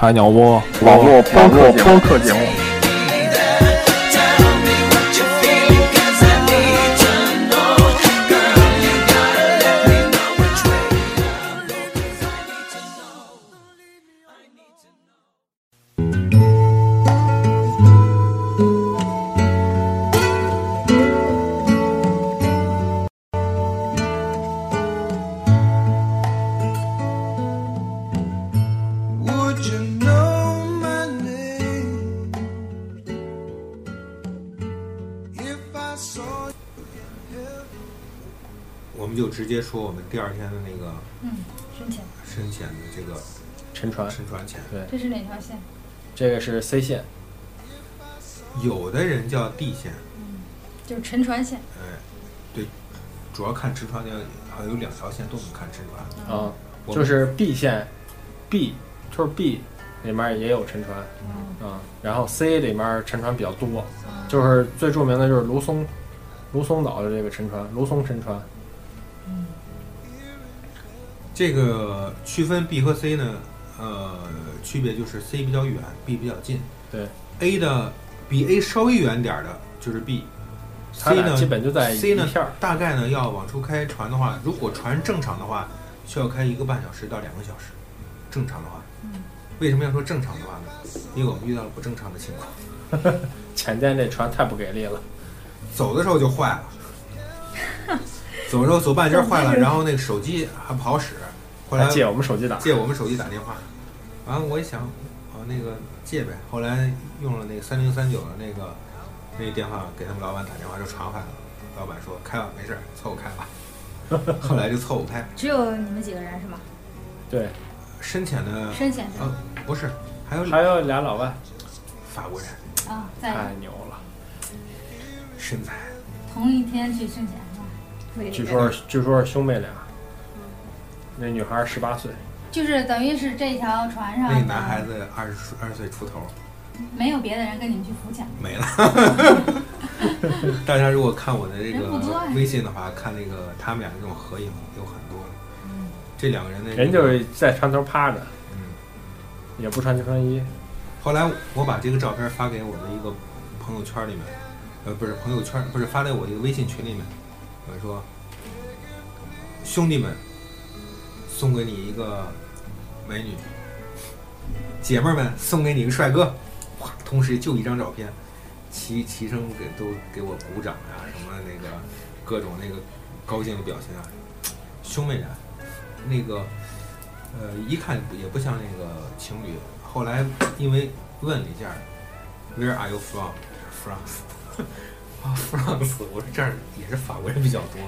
海鸟窝网络播客播客节目。第二天的那个嗯，深浅。深浅的这个沉船，沉船浅。这是哪条线？这个是 C 线，有的人叫 D 线，嗯就是沉船线。哎，对，主要看沉船的，好像有两条线都能看沉船。啊，就是 B 线，B 就是 B 里面也有沉船，啊，然后 C 里面沉船比较多，就是最著名的就是卢松，卢松岛的这个沉船，卢松沉船，这个区分 B 和 C 呢，呃，区别就是 C 比较远，B 比较近。对，A 的比 A 稍微远点儿的就是 B。它 C 呢，基本就在 C 呢，大概呢要往出开船的话，如果船正常的话，需要开一个半小时到两个小时。正常的话，为什么要说正常的话呢？因为我们遇到了不正常的情况，前天那船太不给力了，走的时候就坏了，走的时候走半截儿坏了，然后那个手机还不好使，后来借我们手机打，借我们手机打电话，完了我一想，啊那个借呗，后来用了那个三零三九的那个那个电话给他们老板打电话，就传回来了，老板说开吧，没事儿，凑合开吧，后来就凑合开。只有你们几个人是吗？对，深浅的深浅的。呃不是，还有还有俩老外，法国人，啊，在太牛了，身材。同一天去深浅是吧？据说是据说是兄妹俩，那女孩十八岁，就是等于是这条船上那个男孩子二十出二十岁出头没有别的人跟你们去浮潜，没了。大家如果看我的这人不多呀个微信的话，看那个他们俩这种合影有很多。这两个人的人就是在船头趴着，嗯。也不穿救生衣，后来我把这个照片发给我的一个朋友圈里面，呃，不是朋友圈，不是发在我一个微信群里面。我说，兄弟们，送给你一个美女，姐妹们送给你一个帅哥，哇，同时就一张照片，齐齐声给都给我鼓掌呀、什么那个各种那个高兴的表情啊，兄妹俩，那个呃，一看也不像那个情侣。后来因为问了一下，Where are you from? France 啊，France。我说这儿也是法国人比较多。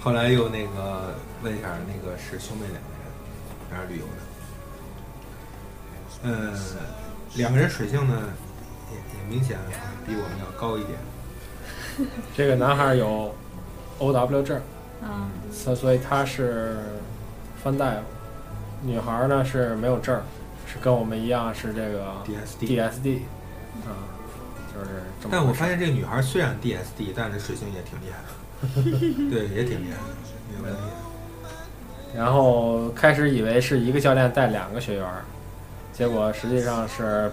后来又那个问一下，那个是兄妹俩，那儿旅游的。嗯，两个人水性呢，也也明显比我们要高一点。这个男孩有 O W 证，嗯，所所以他是翻大夫，女孩呢是没有证儿，是跟我们一样是这个 DSD D S D，啊，就是这么。但我发现这个女孩虽然 DSD，但是水性也挺厉害的，对，也挺厉害的，没有问题。然后开始以为是一个教练带两个学员儿，结果实际上是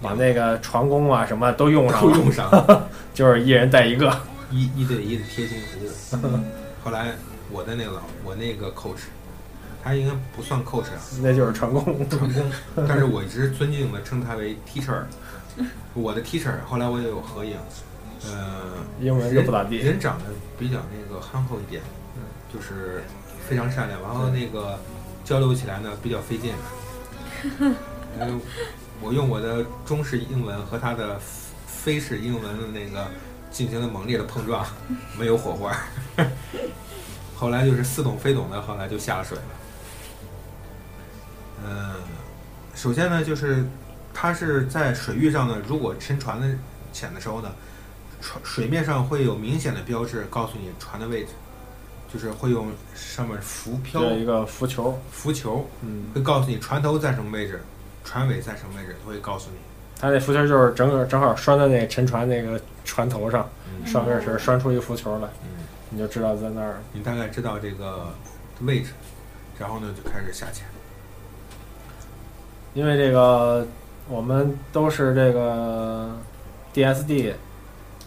把那个船工啊什么都用上了，都用上了，就是一人带一个。一一对一的贴心服务。后来我的那个老我那个 coach，他应该不算 coach 啊，那就是船工。船工，但是我一直尊敬的称他为 teacher。我的 teacher，后来我也有合影，呃，英文就不咋地人人长得比较那个憨厚一点，嗯，就是非常善良，然后那个交流起来呢比较费劲。嗯，我用我的中式英文和他的非式英文的那个进行了猛烈的碰撞，没有火花。后来就是似懂非懂的，后来就下了水了。嗯，首先呢，就是它是在水域上呢，如果沉船的潜的时候呢，船水面上会有明显的标志告诉你船的位置，就是会用上面浮漂有一个浮球，浮球嗯，会告诉你船头在什么位置，船尾在什么位置，它会告诉你。它那浮球就是整个正好拴在那沉船那个船头上，嗯拴根绳拴出一个浮球来，嗯，你就知道在那儿。你大概知道这个位置，然后呢就开始下潜。因为这个我们都是这个 DSD，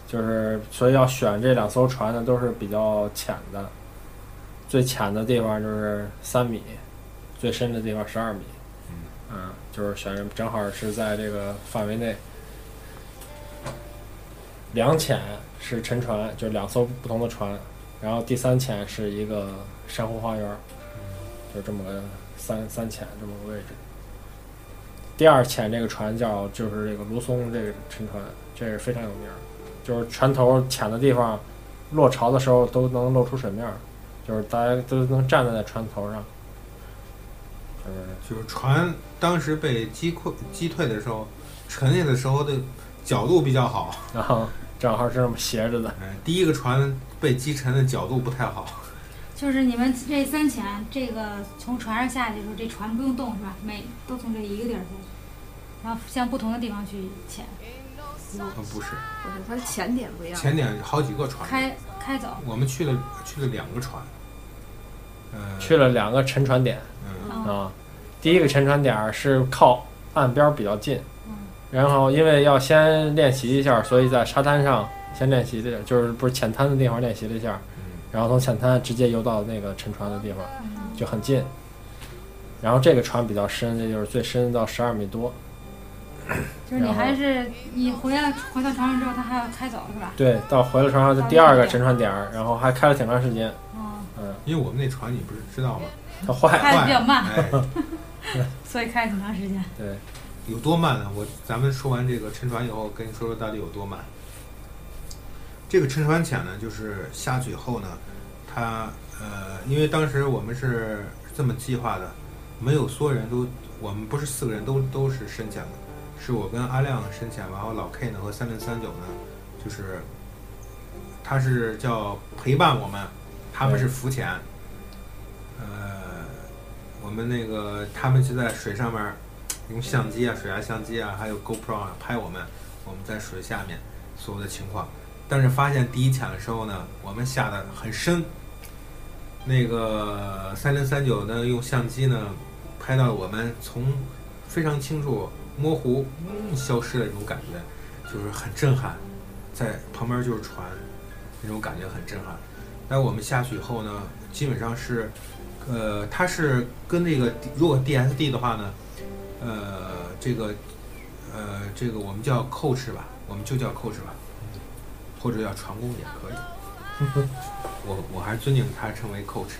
就是所以要选这两艘船呢都是比较浅的，最浅的地方就是三米，最深的地方十二米。嗯，就是选正好是在这个范围内。两浅是沉船，就是两艘不同的船，然后第三浅是一个珊瑚花园，就这么个三三浅这么个位置。第二浅这个船叫就是这个卢松这个沉船，这是非常有名儿，就是船头浅的地方，落潮的时候都能露出水面儿，就是大家都能站在那船头上，就是就是船当时被击溃击退的时候，沉下的时候的角度比较好。然后正好是这么斜着的，哎，第一个船被击沉的角度不太好。就是你们这三潜，这个从船上下去的时候，这船不用动是吧？每都从这一个地儿下去，然后向不同的地方去潜，呃，不是，不是，它的潜点不一样。前点好几个船，开开走。我们去了去了两个船。呃，去了两个沉船点嗯。第一个沉船点是靠岸边儿比较近，嗯然后因为要先练习一下，所以在沙滩上先练习了，就是不是浅滩的地方练习了一下，嗯然后从浅滩直接游到那个沉船的地方，嗯就很近。然后这个船比较深，这就是最深到十二米多。就是你还是你回来回到船上之后，他还要开走是吧？对，到回了船上的第二个沉船点儿，然后还开了挺长时间。嗯，嗯，因为我们那船你不是知道吗？它坏，开的比较慢，哎，所以开了挺长时间。对，有多慢呢？我咱们说完这个沉船以后，跟你说说到底有多慢。这个沉船潜呢，就是下去以后呢，它呃，因为当时我们是这么计划的，没有所有人都，我们不是四个人都都是深潜的，是我跟阿亮深潜，然后老 K 呢和三零三九呢，就是他是叫陪伴我们，他们是浮潜，呃，我们那个他们就在水上面用相机啊、水下相机啊，还有 GoPro 啊拍我们，我们在水下面所有的情况。但是发现第一潜的时候呢，我们下的很深。那个三零三九呢，用相机呢拍到我们从非常清楚、模糊、嗯、消失的这种感觉，就是很震撼。在旁边就是船，那种感觉很震撼。但我们下去以后呢，基本上是，呃，它是跟那个如果 DSD 的话呢，呃，这个，呃，这个我们叫 coach 吧，我们就叫 coach 吧，或者叫船工也可以。我我还是尊敬他称为 coach。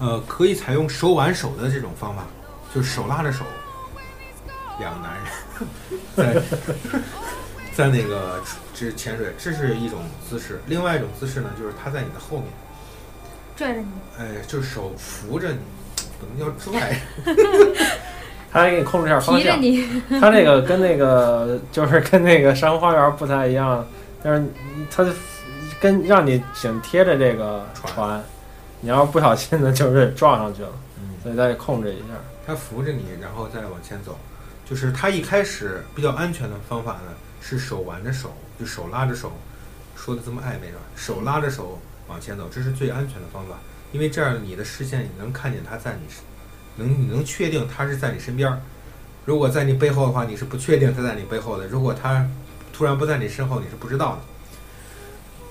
呃，可以采用手挽手的这种方法，就是手拉着手，两个男人在在那个这潜水，这是一种姿势。另外一种姿势呢，就是他在你的后面，拽着你，哎，就是手扶着你，不能叫拽。他还给你控制一下方向。提着你，它这个跟那个就是跟那个珊瑚花园不太一样，但是他就跟让你紧贴着这个船船，你要不小心的就是撞上去了，嗯，所以再控制一下。他扶着你，然后再往前走。就是他一开始比较安全的方法呢，是手挽着手，就手拉着手，说的这么暧昧是吧？手拉着手往前走，这是最安全的方法，因为这样你的视线你能看见他在你身，能你能确定他是在你身边儿。如果在你背后的话，你是不确定他在你背后的。如果他突然不在你身后，你是不知道的。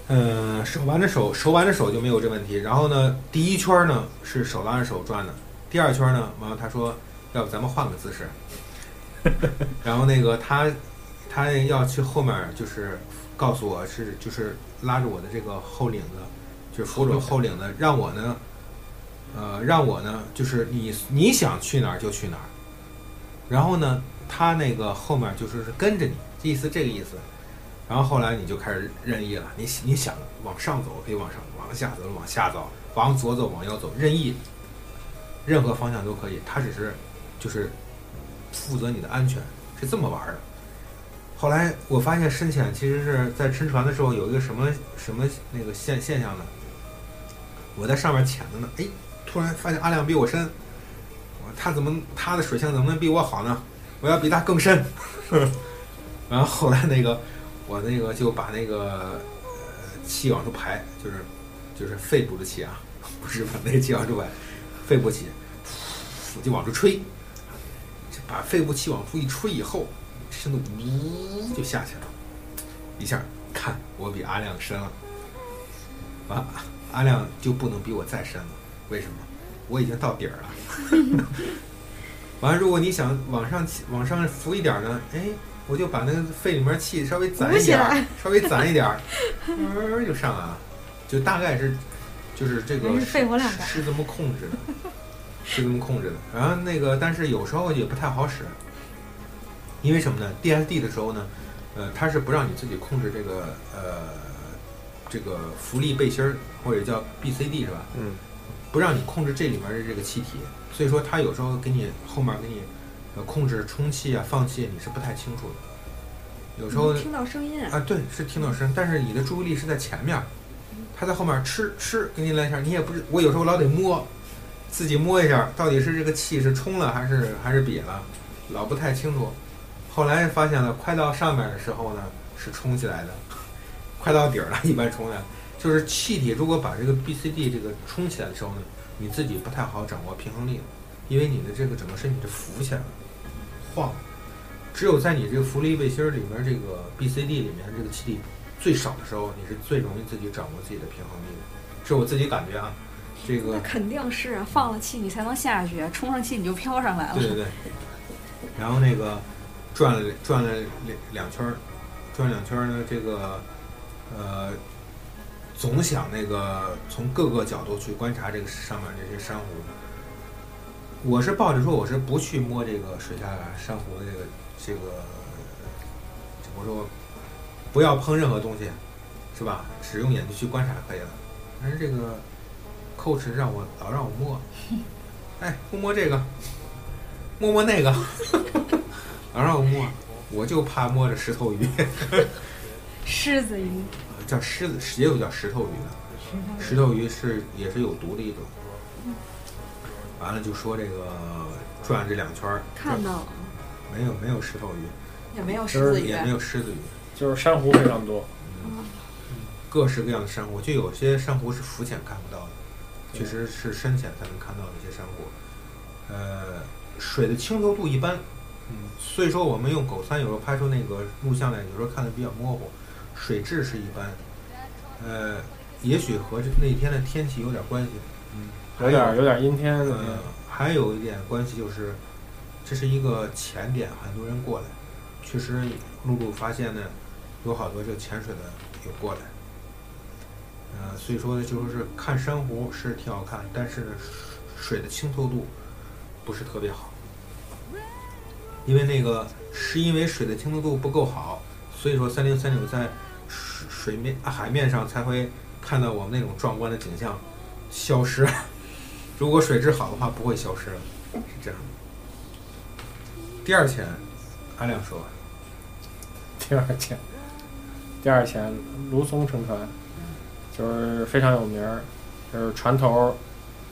嗯，手挽着手，手挽着手就没有这问题。然后呢，第一圈呢是手拉着手转的，第二圈呢，完了他说，要不咱们换个姿势。然后那个他他要去后面，就是告诉我是就是拉着我的这个后领子，就是扶着后领子，让我呢，呃，让我呢，就是你你想去哪儿就去哪儿。然后呢，他那个后面就是是跟着你，意思这个意思。然后后来你就开始任意了，你你想往上走可以往上，往下走往下走，往左走往右走，任意，任何方向都可以。他只是就是负责你的安全，是这么玩的。后来我发现深潜其实是在沉船的时候有一个什么什么那个现现象呢？我在上面潜着呢，哎，突然发现阿亮比我深，我他怎么他的水性怎么能比我好呢？我要比他更深。然后后来那个我那个就把那个呃气往出排，就是就是肺部的气啊，不是把那个气往出排，肺部气，我就往出吹，把肺部气往出一吹以后，深度呜就下去了，一下看我比阿亮深了，完阿亮就不能比我再深了，为什么？我已经到底儿了。完了，如果你想往上起往上浮一点儿呢，哎，我就把那个肺里面气稍微攒一点儿，稍微攒一点儿，呃就上来了，就大概是就是这个是肺活量是这么控制的，是这么控制的。然后那个，但是有时候也不太好使，因为什么呢？DSD 的时候呢，呃，它是不让你自己控制这个呃这个浮力背心儿或者叫 BCD 是吧？嗯，不让你控制这里面的这个气体，所以说它有时候给你后面给你呃控制充气啊放气，你是不太清楚的。有时候听到声音啊，啊，对，是听到声，但是你的注意力是在前面，他在后面吃吃给你来一下，你也不是，我有时候老得摸，自己摸一下，到底是这个气是冲了还是还是瘪了，老不太清楚。后来发现了，快到上面的时候呢是冲起来的，快到底儿了，一般冲的，就是气体如果把这个 BCD 这个冲起来的时候呢，你自己不太好掌握平衡力，因为你的这个整个身体是浮起来了，晃。只有在你这个浮力背心儿里面这个 BCD 里面这个气体最少的时候，你是最容易自己掌握自己的平衡力的，是我自己感觉啊。这个那肯定是啊，放了气你才能下去，充上气你就飘上来了。对对对。然后那个转了转了两两圈儿，转两圈儿呢，这个呃，总想那个从各个角度去观察这个上面这些珊瑚。我是抱着说我是不去摸这个水下珊瑚的这个这个，我说不要碰任何东西，是吧？只用眼睛去观察可以了。但是这个 coach 让我老让我摸，哎，摸摸这个，摸摸那个，老让我摸，我就怕摸着石头鱼，狮子鱼，叫狮子，也有叫石头鱼的，石头鱼是也是有毒的一种。完了就说这个转这两圈儿，看到了，没有没有石头鱼，也没有狮子鱼也，没有狮子鱼，就是珊瑚非常多，各式各样的珊瑚，就有些珊瑚是浮潜看不到的，确实是深潜才能看到的一些珊瑚。呃，水的清澈度一般，嗯，所以说我们用狗三有时候拍出那个录像来，有时候看的比较模糊，水质是一般。呃，也许和这那天的天气有点关系，嗯，有点有点阴天的呃，还有一点关系就是，这是一个浅点，很多人过来，确实陆路发现呢，有好多这个潜水的有过来。呃，所以说呢，就是看珊瑚是挺好看，但是呢，水的清透度不是特别好，因为那个是因为水的清透度不够好，所以说三零三九在水水面海面上才会看到我们那种壮观的景象消失。如果水质好的话，不会消失，是这样的。第二潜，阿亮说，第二潜，第二潜卢松乘船，就是非常有名儿，就是船头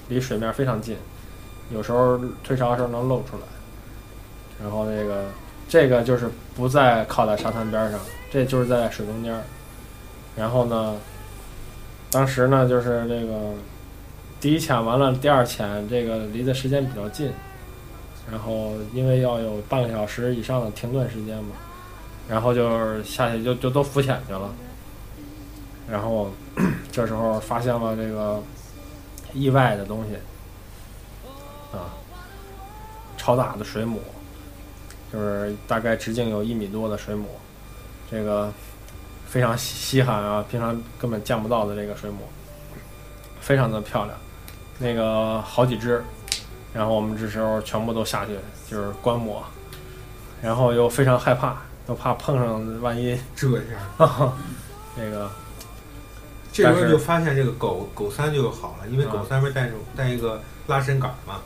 离水面非常近，有时候退潮的时候能露出来。然后那个这个就是不在靠在沙滩边上，这就是在水中间。然后呢，当时呢就是这个第一潜完了，第二潜这个离的时间比较近，然后因为要有半个小时以上的停顿时间嘛，然后就是下去就就都浮潜去了。然后 这时候发现了这个意外的东西，啊，超大的水母，就是大概直径有一米多的水母，这个非常稀稀罕啊，平常根本见不到的这个水母，非常的漂亮，那个好几只，然后我们这时候全部都下去就是观摩，然后又非常害怕，都怕碰上万一 这样，那个这时候就发现这个狗狗三就好了，因为狗啊三不是带着带一个拉伸杆儿嘛，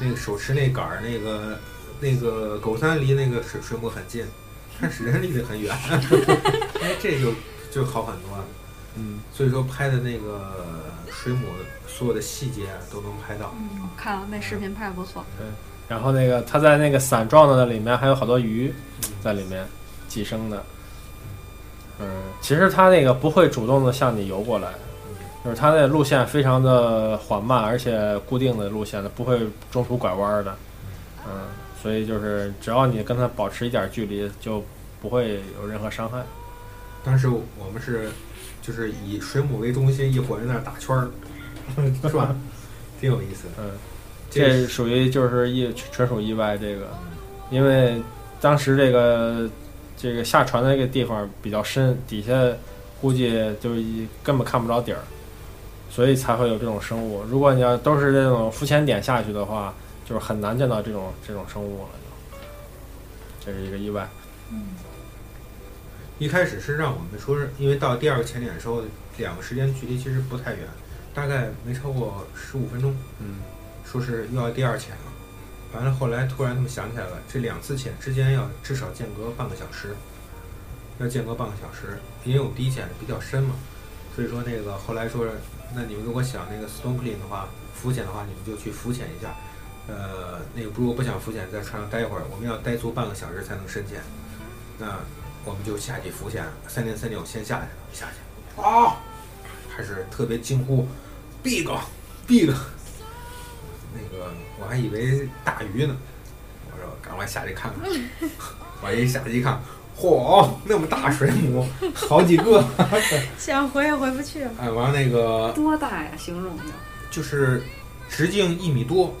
那个手持那杆儿那个那个狗三离那个水水母很近，但是人离得很远，哎，这就就好很多了。嗯，所以说拍的那个水母所有的细节啊都能拍到。嗯看了那视频拍的不错，对然后那个它在那个伞状的里面还有好多鱼在里面寄生的。嗯，其实它那个不会主动的向你游过来，就是它那路线非常的缓慢，而且固定的路线的，不会中途拐弯的。嗯，所以就是只要你跟它保持一点距离，就不会有任何伤害。当时我们是就是以水母为中心，一伙人在那打圈儿，是吧？挺有意思的。嗯，这这属于就是意纯属意外，这个，因为当时这个这个下船的那个地方比较深，底下估计就一根本看不着底儿，所以才会有这种生物。如果你要都是这种浮潜点下去的话，就是很难见到这种这种生物了就。这是一个意外。嗯一开始是让我们说是因为到第二个潜点的时候，两个时间距离其实不太远，大概没超过十五分钟。嗯，说是又要第二潜了。完了，后来突然他们想起来了，这两次潜之间要至少间隔半个小时，要间隔半个小时，因为我们第一潜比较深嘛，所以说那个后来说，那你们如果想那个 snorkeling 的话，浮潜的话，你们就去浮潜一下。呃，那个如果不想浮潜，在船上待一会儿，我们要待足半个小时才能深潜。那我们就下去浮潜，三零三六先下去了，下去啊，还是特别惊呼，big big，那个我还以为大鱼呢，我说赶快下去看看，我一下去一看，嚯，那么大水母，好几个，想回也回不去了。哎，完了那个多大呀？形容一下。就是直径一米多，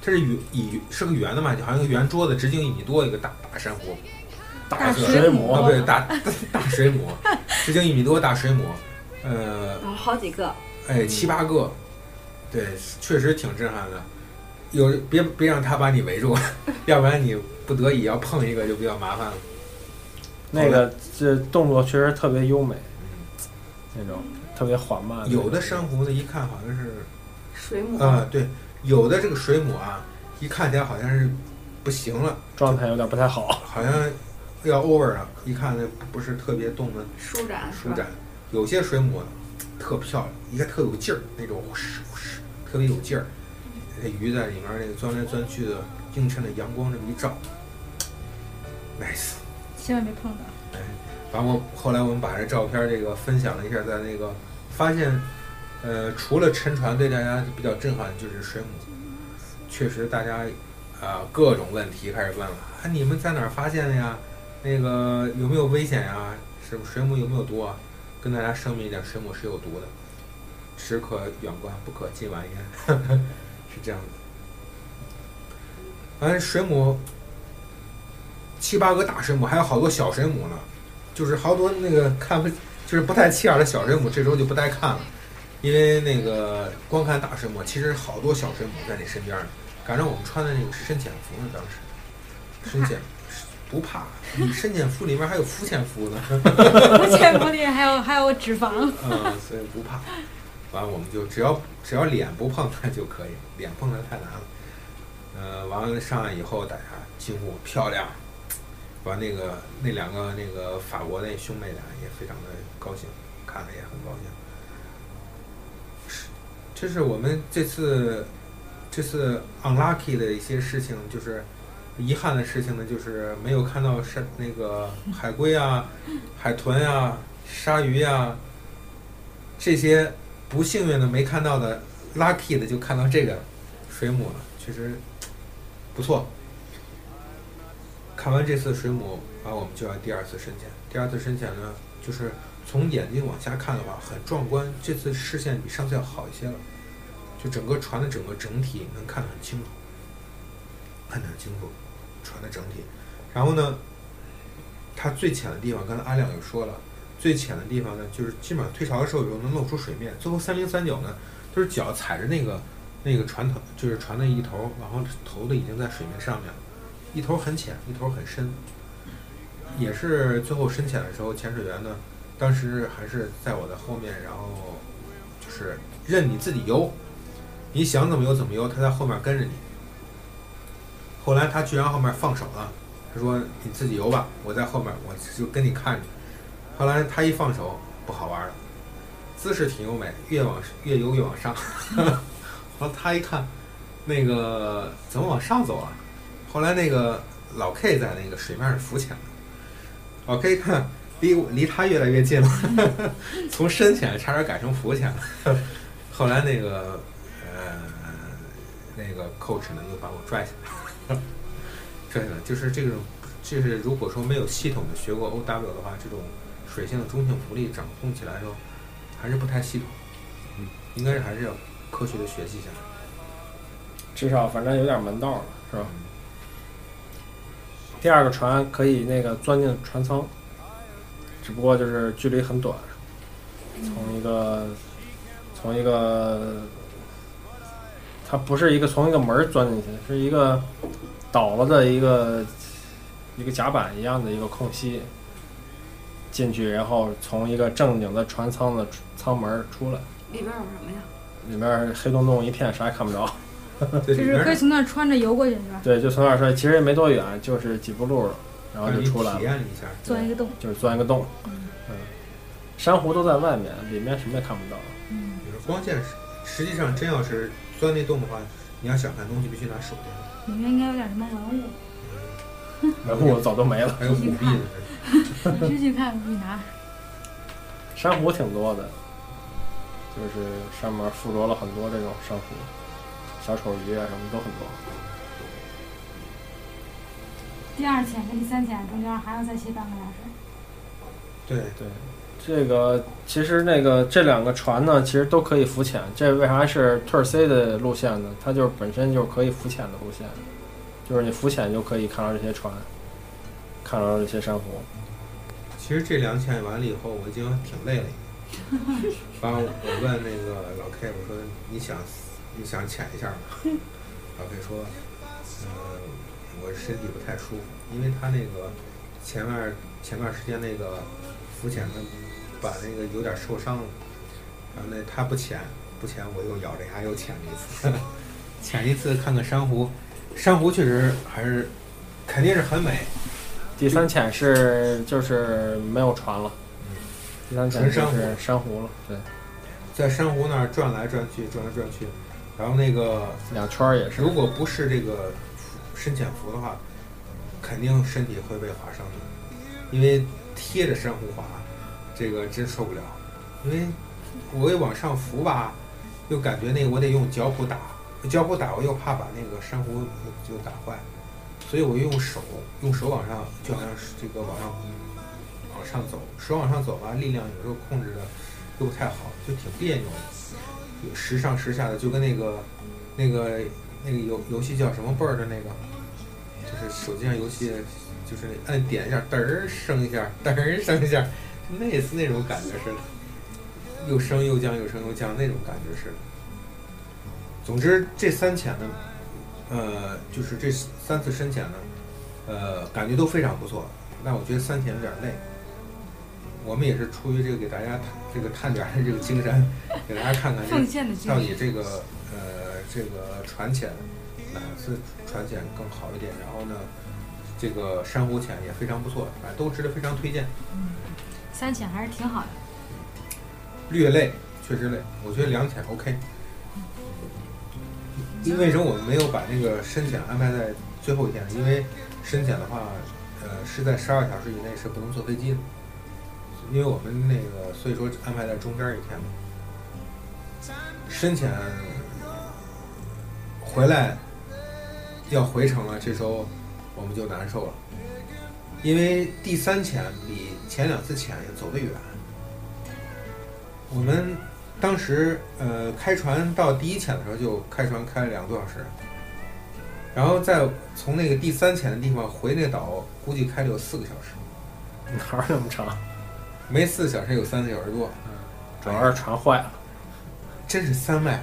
它是圆以是个圆的嘛，就好像个圆桌子，直径一米多一个大大珊瑚，大水母啊，不对，大大 大水母，直径一米多大水母，呃，好几个，哎，七八个，对，确实挺震撼的。有别别让他把你围住，要不然你不得已要碰一个就比较麻烦了。那个这动作确实特别优美，嗯，那种特别缓慢。有的珊瑚呢，一看好像是水母啊、对，有的这个水母啊，一看起来好像是不行了，状态有点不太好。好像要 over 了，一看那不是特别动的舒展舒展。有些水母特漂亮，一看特有劲儿，那种呼哧呼哧，特别有劲儿。那鱼在里面那个钻来钻去的，映衬着阳光这么一照，nice。千万别碰到。哎，把我后来我们把这照片这个分享了一下，在那个发现，呃，除了沉船对大家比较震撼，就是水母，确实大家啊、各种问题开始问了啊，你们在哪儿发现的呀？那个有没有危险呀？是不水母有没有毒啊？跟大家声明一点，水母是有毒的，只可远观，不可近玩焉，是这样的。反正水母七八个大水母，还有好多小水母呢，就是好多那个看不就是不太起眼的小水母，这时候就不带看了，因为那个光看大水母，其实好多小水母在你身边呢。赶上我们穿的那个深潜服呢，当时深潜不怕，你深潜服里面还有浮潜服呢，浮潜服里还有还有脂肪。嗯，所以不怕。完了我们就只要只要脸不碰它就可以，脸碰它太难了。呃，完了上来以后，大家惊呼漂亮。完那个那两个那个法国那兄妹俩也非常的高兴，看了也很高兴。是，这是我们这次这次 unlucky 的一些事情，就是遗憾的事情呢，就是没有看到山那个海龟啊、海豚呀、鲨鱼呀这些不幸运的没看到的，lucky 的就看到这个水母了，确实不错。看完这次水母，然后我们就要第二次深潜。第二次深潜呢，就是从眼睛往下看的话，很壮观。这次视线比上次要好一些了，就整个船的整个整体能看得很清楚，看得很清楚船的整体。然后呢，它最浅的地方，刚才阿亮也说了，最浅的地方呢，就是基本上退潮的时候有时候能露出水面。最后三零三九呢，都是脚踩着那个那个船头，就是船的一头，然后头的已经在水面上面了。一头很浅，一头很深，也是最后深潜的时候，潜水员呢，当时还是在我的后面，然后就是任你自己游，你想怎么游怎么游，他在后面跟着你。后来他居然后面放手了，他说你自己游吧，我在后面，我就跟你看着。后来他一放手，不好玩了，姿势挺优美，越往越游越往上。然 后他一看，那个怎么往上走啊？后来那个老 K 在那个水面上浮潜了，老 K 看离离他越来越近了，从深潜差点改成浮潜了。后来那个呃那个 coach 呢又把我拽下来，拽下来就是这种，就是如果说没有系统的学过 OW 的话，这种水性的中性浮力掌控起来说还是不太系统，嗯，应该是还是要科学的学习一下。至少反正有点门道了，是吧？第二个船可以那个钻进船舱，只不过就是距离很短，从一个从一个，它不是一个从一个门钻进去，是一个倒了的一个一个甲板一样的一个空隙进去，然后从一个正经的船舱的舱门儿出来，里边有什么呀？里面黑洞洞一片，啥也看不着。就是可以从那儿穿着游过去是吧？对，就从那儿穿，其实也没多远，就是几步路，然后就出来了，体验一下。钻一个洞。就是钻一个洞。嗯，珊瑚都在外面，里面什么也看不到。嗯，你说光线是，实际上真要是钻那洞的话，你要想看东西，必须拿手电。里面应该有点什么文物，文物早都没了，还有虎币呢。你去去看，你拿。珊瑚挺多的，就是上面附着了很多这种珊瑚，小丑鱼啊什么都很多。第二潜跟第三潜中间还要再歇半个小时。对，对，这个其实那个这两个船呢，其实都可以浮潜。这为啥是 Tour C 的路线呢？它就是本身就是可以浮潜的路线，就是你浮潜就可以看到这些船，看到这些珊瑚。其实这两潜完了以后，我已经挺累了。完了，我问那个老 K，我说你想你想潜一下吗？老 K 说，呃，我身体不太舒服，因为他那个前面前段时间那个浮潜的把那个有点受伤了，然后那他不潜不潜，我又咬着牙又潜了一次，潜一次看看珊瑚，珊瑚确实还是肯定是很美，第三潜是就是没有船了，第三潜就是珊瑚了，对，在珊瑚那儿转来转去，转来转去，然后那个两圈儿也是。如果不是这个深潜服的话，肯定身体会被划伤的，因为贴着珊瑚划，这个真受不了。因为我一往上浮吧，又感觉那个我得用脚蹼打，胶布打我又怕把那个珊瑚就打坏，所以我用手用手往上，就好像这个往上往上走，手往上走吧，力量有时候控制的又不太好，就挺别扭的，有时上时下的，就跟那个那个那个游游戏叫什么 bird 那个，就是手机上游戏，就是按点一下，嘚儿升一下，嘚儿升一下，类似那种感觉似的，又升又降，又升又降那种感觉似的。总之，这三潜呢，呃，就是这三次深潜呢，呃，感觉都非常不错。但我觉得三潜有点累。我们也是出于这个给大家探这个探点儿的这个精神，给大家看看到。底这个呃这个船潜哪次船潜更好一点？然后呢，这个珊瑚潜也非常不错，反正都值得非常推荐。三潜还是挺好的。略累，确实累，我觉得两潜 OK。因为什么我们没有把那个深潜安排在最后一天？因为深潜的话，呃，是在十二小时以内是不能坐飞机的。因为我们那个，所以说安排在中间一天嘛。深潜回来要回程了，这时候我们就难受了，因为第三潜比前两次潜走得远。我们当时呃开船到第一潜的时候就开船开了两个多小时，然后再从那个第三潜的地方回那个岛，估计开了有四个小时，哪儿那么长？没四个小时有三个小时多，主要是船坏了。真是三麦，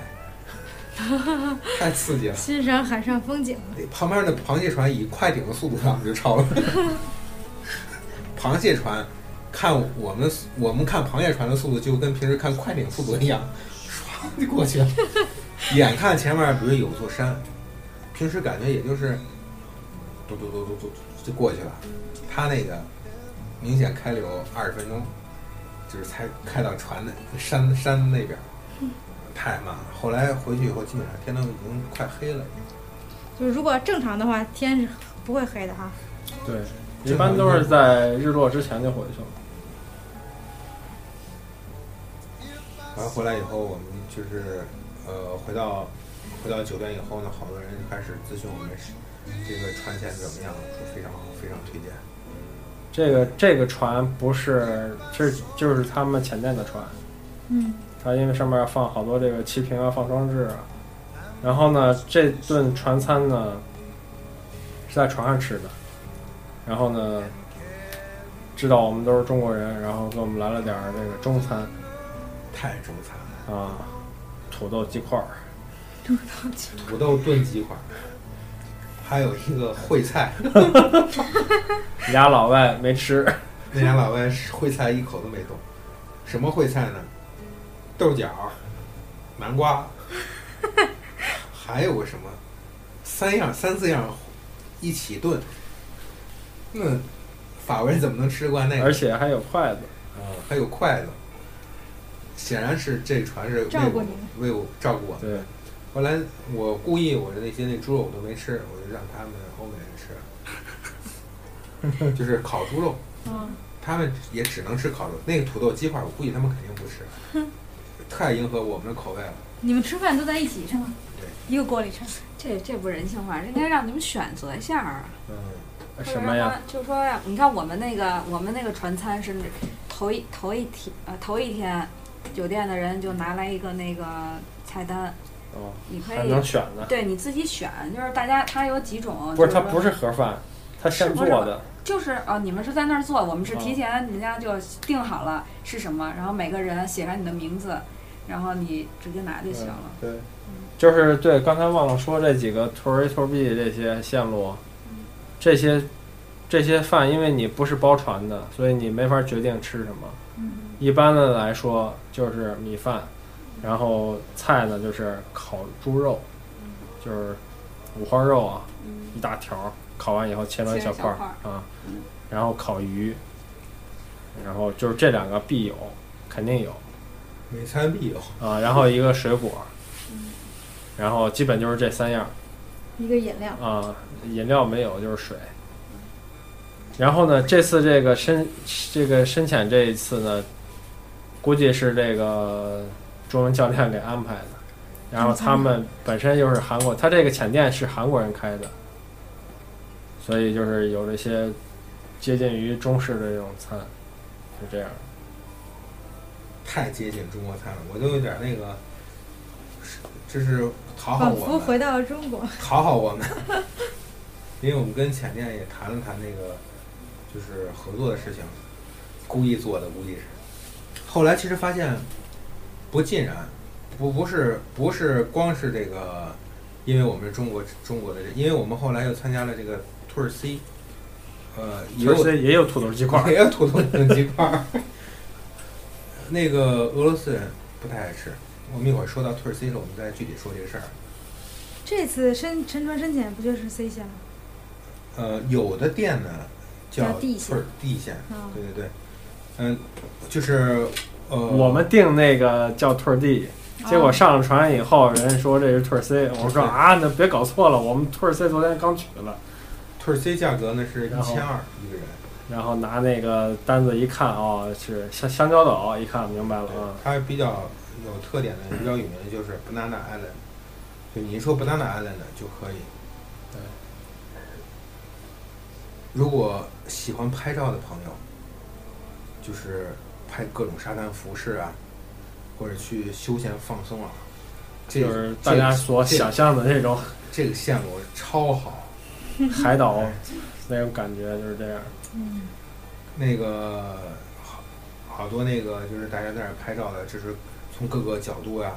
太刺激了。欣赏海上风景。旁边的螃蟹船以快艇的速度让我们就超了。螃蟹船看我们我们看螃蟹船的速度就跟平时看快艇速度一样，唰就过去了。眼看前面比如有座山，平时感觉也就是嘟嘟嘟嘟嘟就过去了。他那个明显开了有二十分钟，就是才开到船的山山那边儿，太慢了。后来回去以后，基本上天都已经快黑了。就是如果正常的话，天是不会黑的哈。对，一般都是在日落之前就回去了。完了回来以后，我们就是呃回到回到酒店以后呢，好多人开始咨询我们这个船线怎么样，说非常好，非常推荐。这个这个船不是，这就是他们前店的船。嗯，它因为上面要放好多这个气瓶啊、放装置啊。然后呢，这顿船餐呢是在船上吃的。然后呢，知道我们都是中国人，然后给我们来了点儿这个中餐太中餐了，啊，土豆鸡块儿。土豆炖鸡块儿，还有一个烩菜，俩老外没吃，那俩老外烩菜一口都没动。什么烩菜呢？豆角、南瓜，还有个什么，三样三四样一起炖。那法国人怎么能吃得惯那个？而且还有筷子。啊，还有筷子。显然是这船是为我照顾你为我照顾我。对，后来我故意我的那些那猪肉我都没吃，我就让他们欧美人吃，就是烤猪肉，嗯，他们也只能吃烤肉。那个土豆鸡块，我估计他们肯定不吃，太迎合我们的口味了。你们吃饭都在一起是吗？对，一个锅里吃。这这不人性化，应该让你们选择一下啊。嗯，什么呀？？就是说呀，你看我们那个我们那个船餐是头一头一天呃头一天，酒店的人就拿来一个那个菜单，哦，你可还能以选呢。对你自己选，就是大家它有几种，不是，就说它不是盒饭，它现做的。就是哦，你们是在那儿做，我们是哦提前人家就定好了是什么，然后每个人写上你的名字，然后你直接拿就行了。对，就是对，刚才忘了说这几个 tour A tour B 这些线路，这些这些饭，因为你不是包船的，所以你没法决定吃什么。一般的来说就是米饭，然后菜呢就是烤猪肉，就是五花肉啊，一大条，烤完以后切成小块儿啊嗯，然后烤鱼，然后就是这两个必有，肯定有。每餐必有。啊，然后一个水果，然后基本就是这三样一个饮料，啊，饮料没有就是水。然后呢，这次这个深这个深潜这一次呢，估计是这个中文教练给安排的，然后他们本身又是韩国，他这个浅店是韩国人开的，所以就是有这些接近于中式的这种餐，是这样。太接近中国餐了，我就有点那个，这是讨好我们，佛回到了中国。讨好我们。因为我们跟浅店也谈了谈那个，就是合作的事情，故意做的估计是。后来其实发现不尽然，不不是不是光是这个，因为我们是中国中国的这，因为我们后来又参加了这个土耳其，呃，也有就是也有土豆鸡块儿，也有土豆炖鸡块儿。那个俄罗斯人不太爱吃，我们一会儿说到土耳其的时候，我们再具体说这个事儿。这次深沉船深潜不就是 C 线吗？呃，有的店呢叫叫 D 线地线，啊对对对，嗯、就是呃，我们定那个叫 tur d，，结果上了船以后，人家说这是 tur c，我说啊，那别搞错了，我们 tur c 昨天刚取了，，tur c 价格呢是一千二一个人，然后拿那个单子一看，哦，是香香蕉岛，一看明白了啊，它比较有特点的、比较有名的就是 Banana Island，就你一说 Banana Island 就可以。对。如果喜欢拍照的朋友，就是拍各种沙滩服饰啊，或者去休闲放松啊，这就是大家所想象的那种这个线路超好。海岛 那种感觉，就是这样。嗯，那个好好多那个就是大家在那儿拍照的，就是从各个角度呀、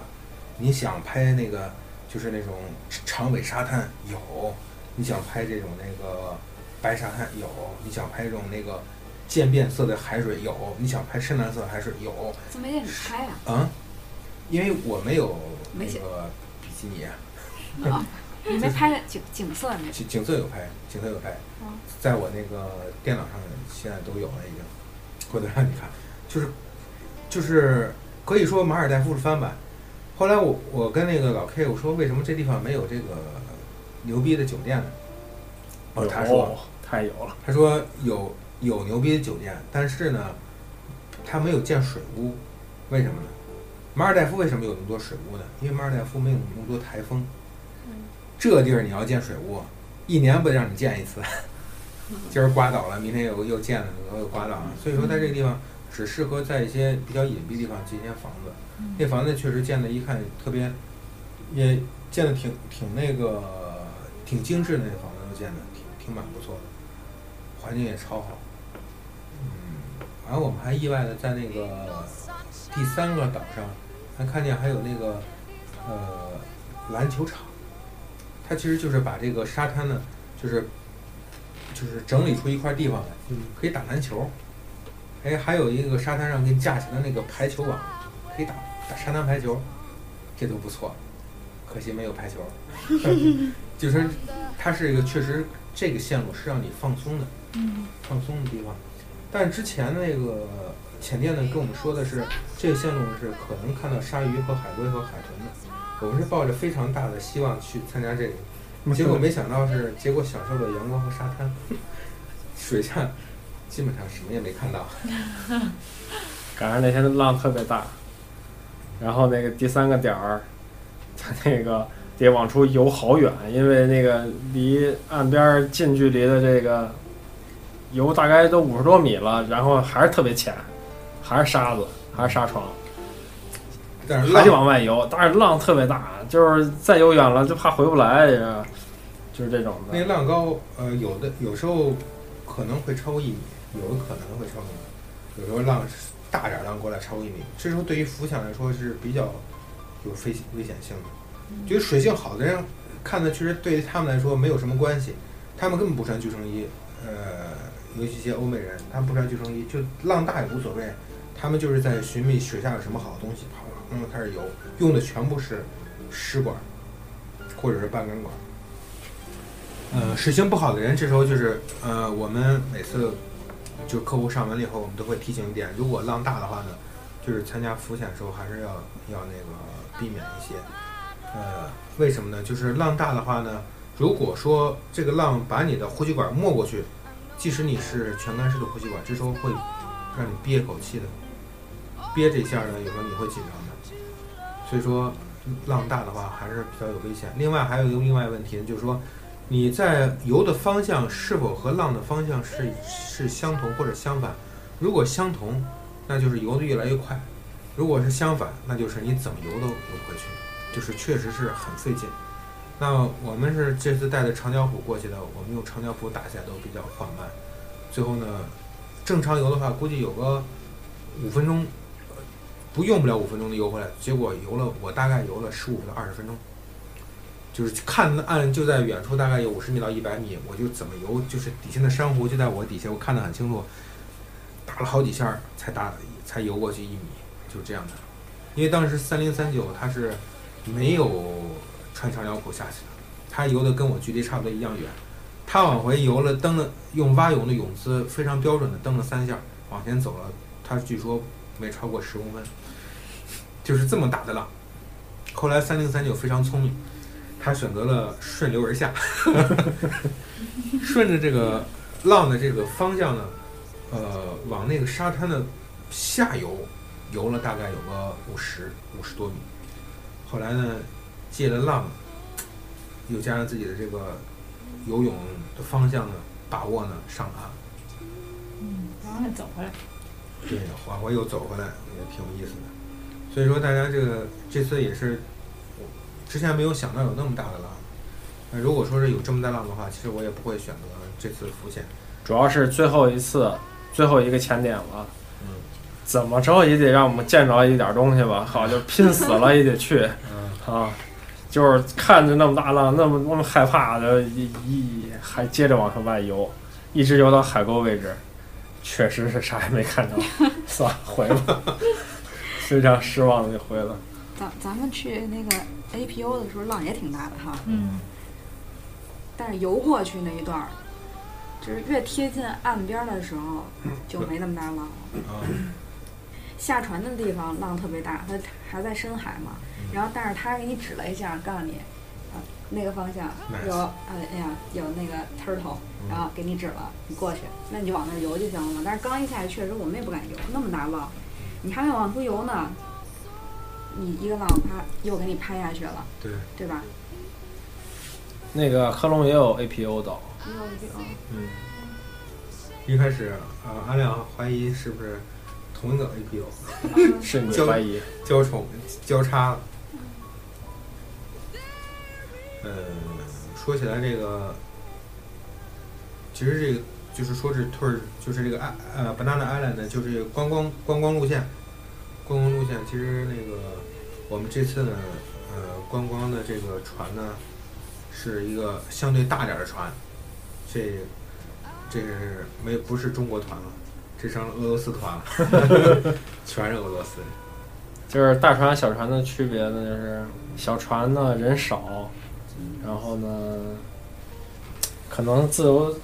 你想拍那个就是那种长尾沙滩有，你想拍这种那个白沙滩有，你想拍这种那个渐变色的海水有，你想拍深蓝色的海水有，怎么也得拍呀、嗯，因为我没有那个比基尼，啊？你没拍景景色没？景景色有拍，景色有拍。哦，在我那个电脑上现在都有了已经，回头让你看，就是就是可以说马尔代夫是翻版。后来我我跟那个老 K 我说为什么这地方没有这个牛逼的酒店呢？哦，他说太有了，他说有有牛逼的酒店，但是呢，它没有建水屋，为什么呢？马尔代夫为什么有那么多水屋呢？因为马尔代夫没有那么多台风。这地儿你要建水屋，一年不得让你建一次。今儿刮倒了，明天又又建了，又又刮倒了。所以说，在这个地方只适合在一些比较隐蔽的地方建一间房子。那房子确实建的，一看特别，也建的挺挺那个挺精致的，那房子都建的挺挺蛮不错的，环境也超好。嗯，完了我们还意外的在那个第三个岛上，还看见还有那个呃篮球场，它其实就是把这个沙滩呢，就是就是整理出一块地方来，可以打篮球。哎，还有一个沙滩上给你架起来那个排球网，可以打打沙滩排球，这都不错。可惜没有排球，就是它是一个确实这个线路是让你放松的，嗯放松的地方。但之前那个浅店呢跟我们说的是，这个线路是可能看到鲨鱼和海龟和海豚的。我们是抱着非常大的希望去参加这个，结果没想到是，结果享受了阳光和沙滩，水下基本上什么也没看到。赶上那天浪特别大，然后那个第三个点儿，它那个得往出游好远，因为那个离岸边儿近距离的这个游大概都五十多米了，然后还是特别浅，还是沙子，还是沙床，但是还得往外游，但是浪特别大，就是再游远了就怕回不来，就是这种的。那浪高，呃，有的有时候可能会超过一米，有的可能会超过一米，有时候浪大点儿浪过来超过一米，这时候对于浮潜来说是比较有危险危险性的。觉得水性好的人看的确实对于他们来说没有什么关系，他们根本不穿救生衣，呃，尤其一些欧美人，他们不穿救生衣，就浪大也无所谓，他们就是在寻觅水下有什么好的东西，跑嗯开始游，用的全部是湿管或者是半根管。呃，水性不好的人，这时候就是呃，我们每次就客户上门了以后，我们都会提醒一点，如果浪大的话呢，就是参加浮潜的时候还是要要那个避免一些。呃，为什么呢？就是浪大的话呢，如果说这个浪把你的呼吸管没过去，即使你是全干式的呼吸管，这时候会让你憋一口气的，憋这一下呢，有时候你会紧张的。所以说，浪大的话还是比较有危险。另外还有一个另外问题呢，就是说你在游的方向是否和浪的方向是是相同或者相反？如果相同，那就是游得越来越快；如果是相反，那就是你怎么游都游不回去，就是确实是很费劲。那我们是这次带着长脚蹼过去的，我们用长脚蹼打起来都比较缓慢。最后呢，正常游的话，估计有个五分钟，不用不了五分钟的游回来。结果游了，我大概游了十五到二十分钟。就是看岸就在远处，大概有五十米到一百米，我就怎么游，就是底下的珊瑚就在我底下，我看得很清楚，打了好几下才打才游过去一米，就这样的。因为当时三零三九它是没有穿长脚蹼下去的，他游的跟我距离差不多一样远，他往回游了，蹬了用蛙泳的泳姿非常标准的蹬了三下，往前走了，他据说没超过十公分，就是这么大的浪。后来三零三就非常聪明。他选择了顺流而下，顺着这个浪的这个方向呢，呃，往那个沙滩的下游游了大概有个五十五十多米。后来呢，借了浪，又加上自己的这个游泳的方向呢，把握呢上岸。嗯，然后再走回来。对，往回又走回来，也挺有意思的。所以说，大家这个这次也是。我之前没有想到有那么大的浪，那如果说是有这么大浪的话，其实我也不会选择这次浮潜。主要是最后一次，最后一个潜点了，嗯，怎么着也得让我们见着一点东西吧。好，就拼死了也得去，嗯，啊，就是看着那么大浪，那么那么害怕的，一一还接着往上外游，一直游到海沟位置，确实是啥也没看着，算了，回了，非常失望的就回了。咱咱们去那个 APO 的时候，浪也挺大的哈。嗯，但是游过去那一段儿，就是越贴近岸边儿的时候就没那么大浪了。啊，下船的地方浪特别大，它还在深海嘛。然后，但是他给你指了一下，告诉你，啊，那个方向有，呃，哎呀，有那个 turtle，然后给你指了，你过去，那你就往那儿游就行了嘛。但是刚一下去，确实我们也不敢游，那么大浪，你还没往出游呢，你一个浪啪又给你拍下去了，对，对吧？那个科隆也有 APO 岛，也有这个，嗯，一开始呃，阿亮怀疑是不是同一个 APO 嗯 是你交怀疑？交重交叉了。呃，说起来这个，其实这个就是说是 tour，就是这个爱呃 Banana Island 呢，就是观光观光路线，观光路线。其实那个我们这次呢，呃，观光的这个船呢，是一个相对大点的船，这这是没不是中国团了，这成了俄罗斯团了，全是俄罗斯人。就是大船小船的区别呢，就是小船呢人少，然后呢，可能自由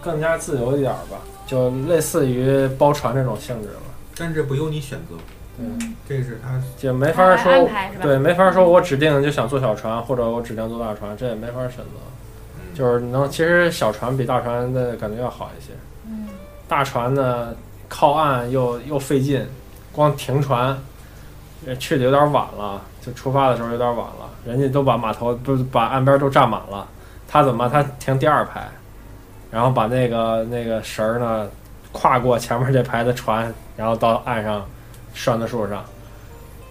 更加自由一点儿吧，就类似于包船这种性质了。但这不由你选择，对，这是他就没法说对，没法说我指定就想坐小船，或者我指定坐大船，这也没法选择。嗯就是能，其实小船比大船的感觉要好一些。嗯，大船呢靠岸又又费劲，光停船，呃去的有点晚了，就出发的时候有点晚了，人家都把码头不是把岸边都占满了，他怎么他停第二排，然后把那个那个绳儿呢跨过前面这排的船，然后到岸上拴在树上，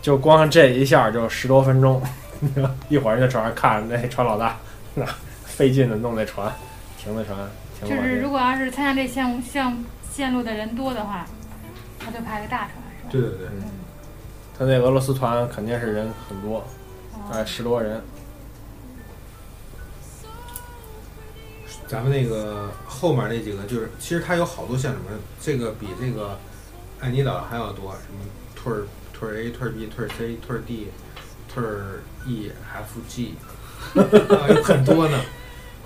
就光这一下就十多分钟，一会儿就船上看那船老大那费劲的弄那船，停那船，停就是如果要是参加这项目项线路的人多的话，他就派个大船是吧？对对对，他那俄罗斯团肯定是人很多，大概哦，十多人。咱们那个后面那几个就是，其实它有好多线路嘛，这个比这个爱尼岛还要多，什么退儿退儿 A、退儿 B、退儿 C、退儿 D、退儿 E、F、G，啊，有很多呢。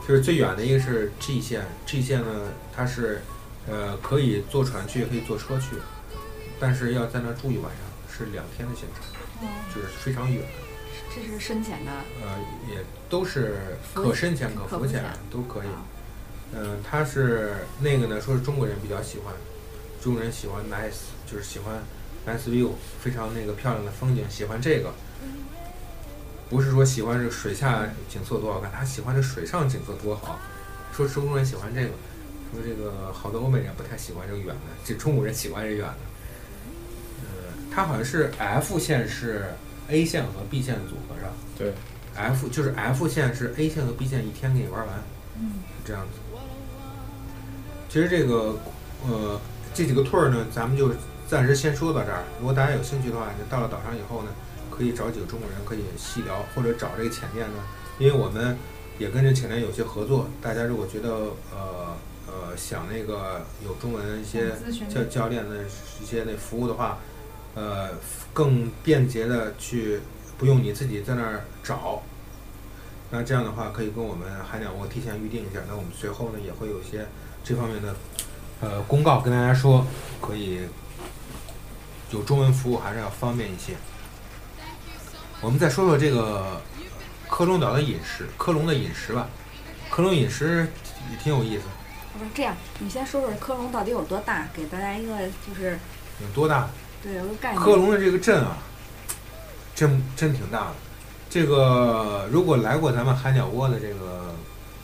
就是最远的一个是 G 线，G 线呢，它是呃可以坐船去，也可以坐车去，但是要在那儿住一晚上，是两天的行程，哦就是非常远。这是深浅的，呃，也都是可深潜可浮潜可浮潜都可以。啊嗯、它是那个呢，说是中国人比较喜欢，中国人喜欢 nice，就是喜欢 nice view，非常那个漂亮的风景，喜欢这个。不是说喜欢这个水下景色多好看，他喜欢这水上景色多好。说中国人喜欢这个，说这个好多欧美人不太喜欢这个远的，这中国人喜欢这远的。呃，它好像是 F 线是 A 线和 B 线组合上。对，F 就是 F 线是 A 线和 B 线一天给你玩完，嗯，是这样子。其实这个呃这几个 tour 呢，咱们就暂时先说到这儿。如果大家有兴趣的话，就到了岛上以后呢，可以找几个中国人可以细聊，或者找这个浅店呢，因为我们也跟这浅店有些合作。大家如果觉得呃呃想那个有中文一些教教练的一些那服务的话，呃，更便捷的去，不用你自己在那儿找。那这样的话，可以跟我们海鸟窝提前预定一下。那我们随后呢也会有一些这方面的呃公告跟大家说，可以有中文服务还是要方便一些。我们再说说这个科隆岛的饮食，科隆的饮食吧。科隆饮食也挺有意思，不是这样，你先说说科隆到底有多大，给大家一个就是有多大？对有个概念。科隆的这个镇啊，真真挺大的。这个如果来过咱们海鸟窝的这个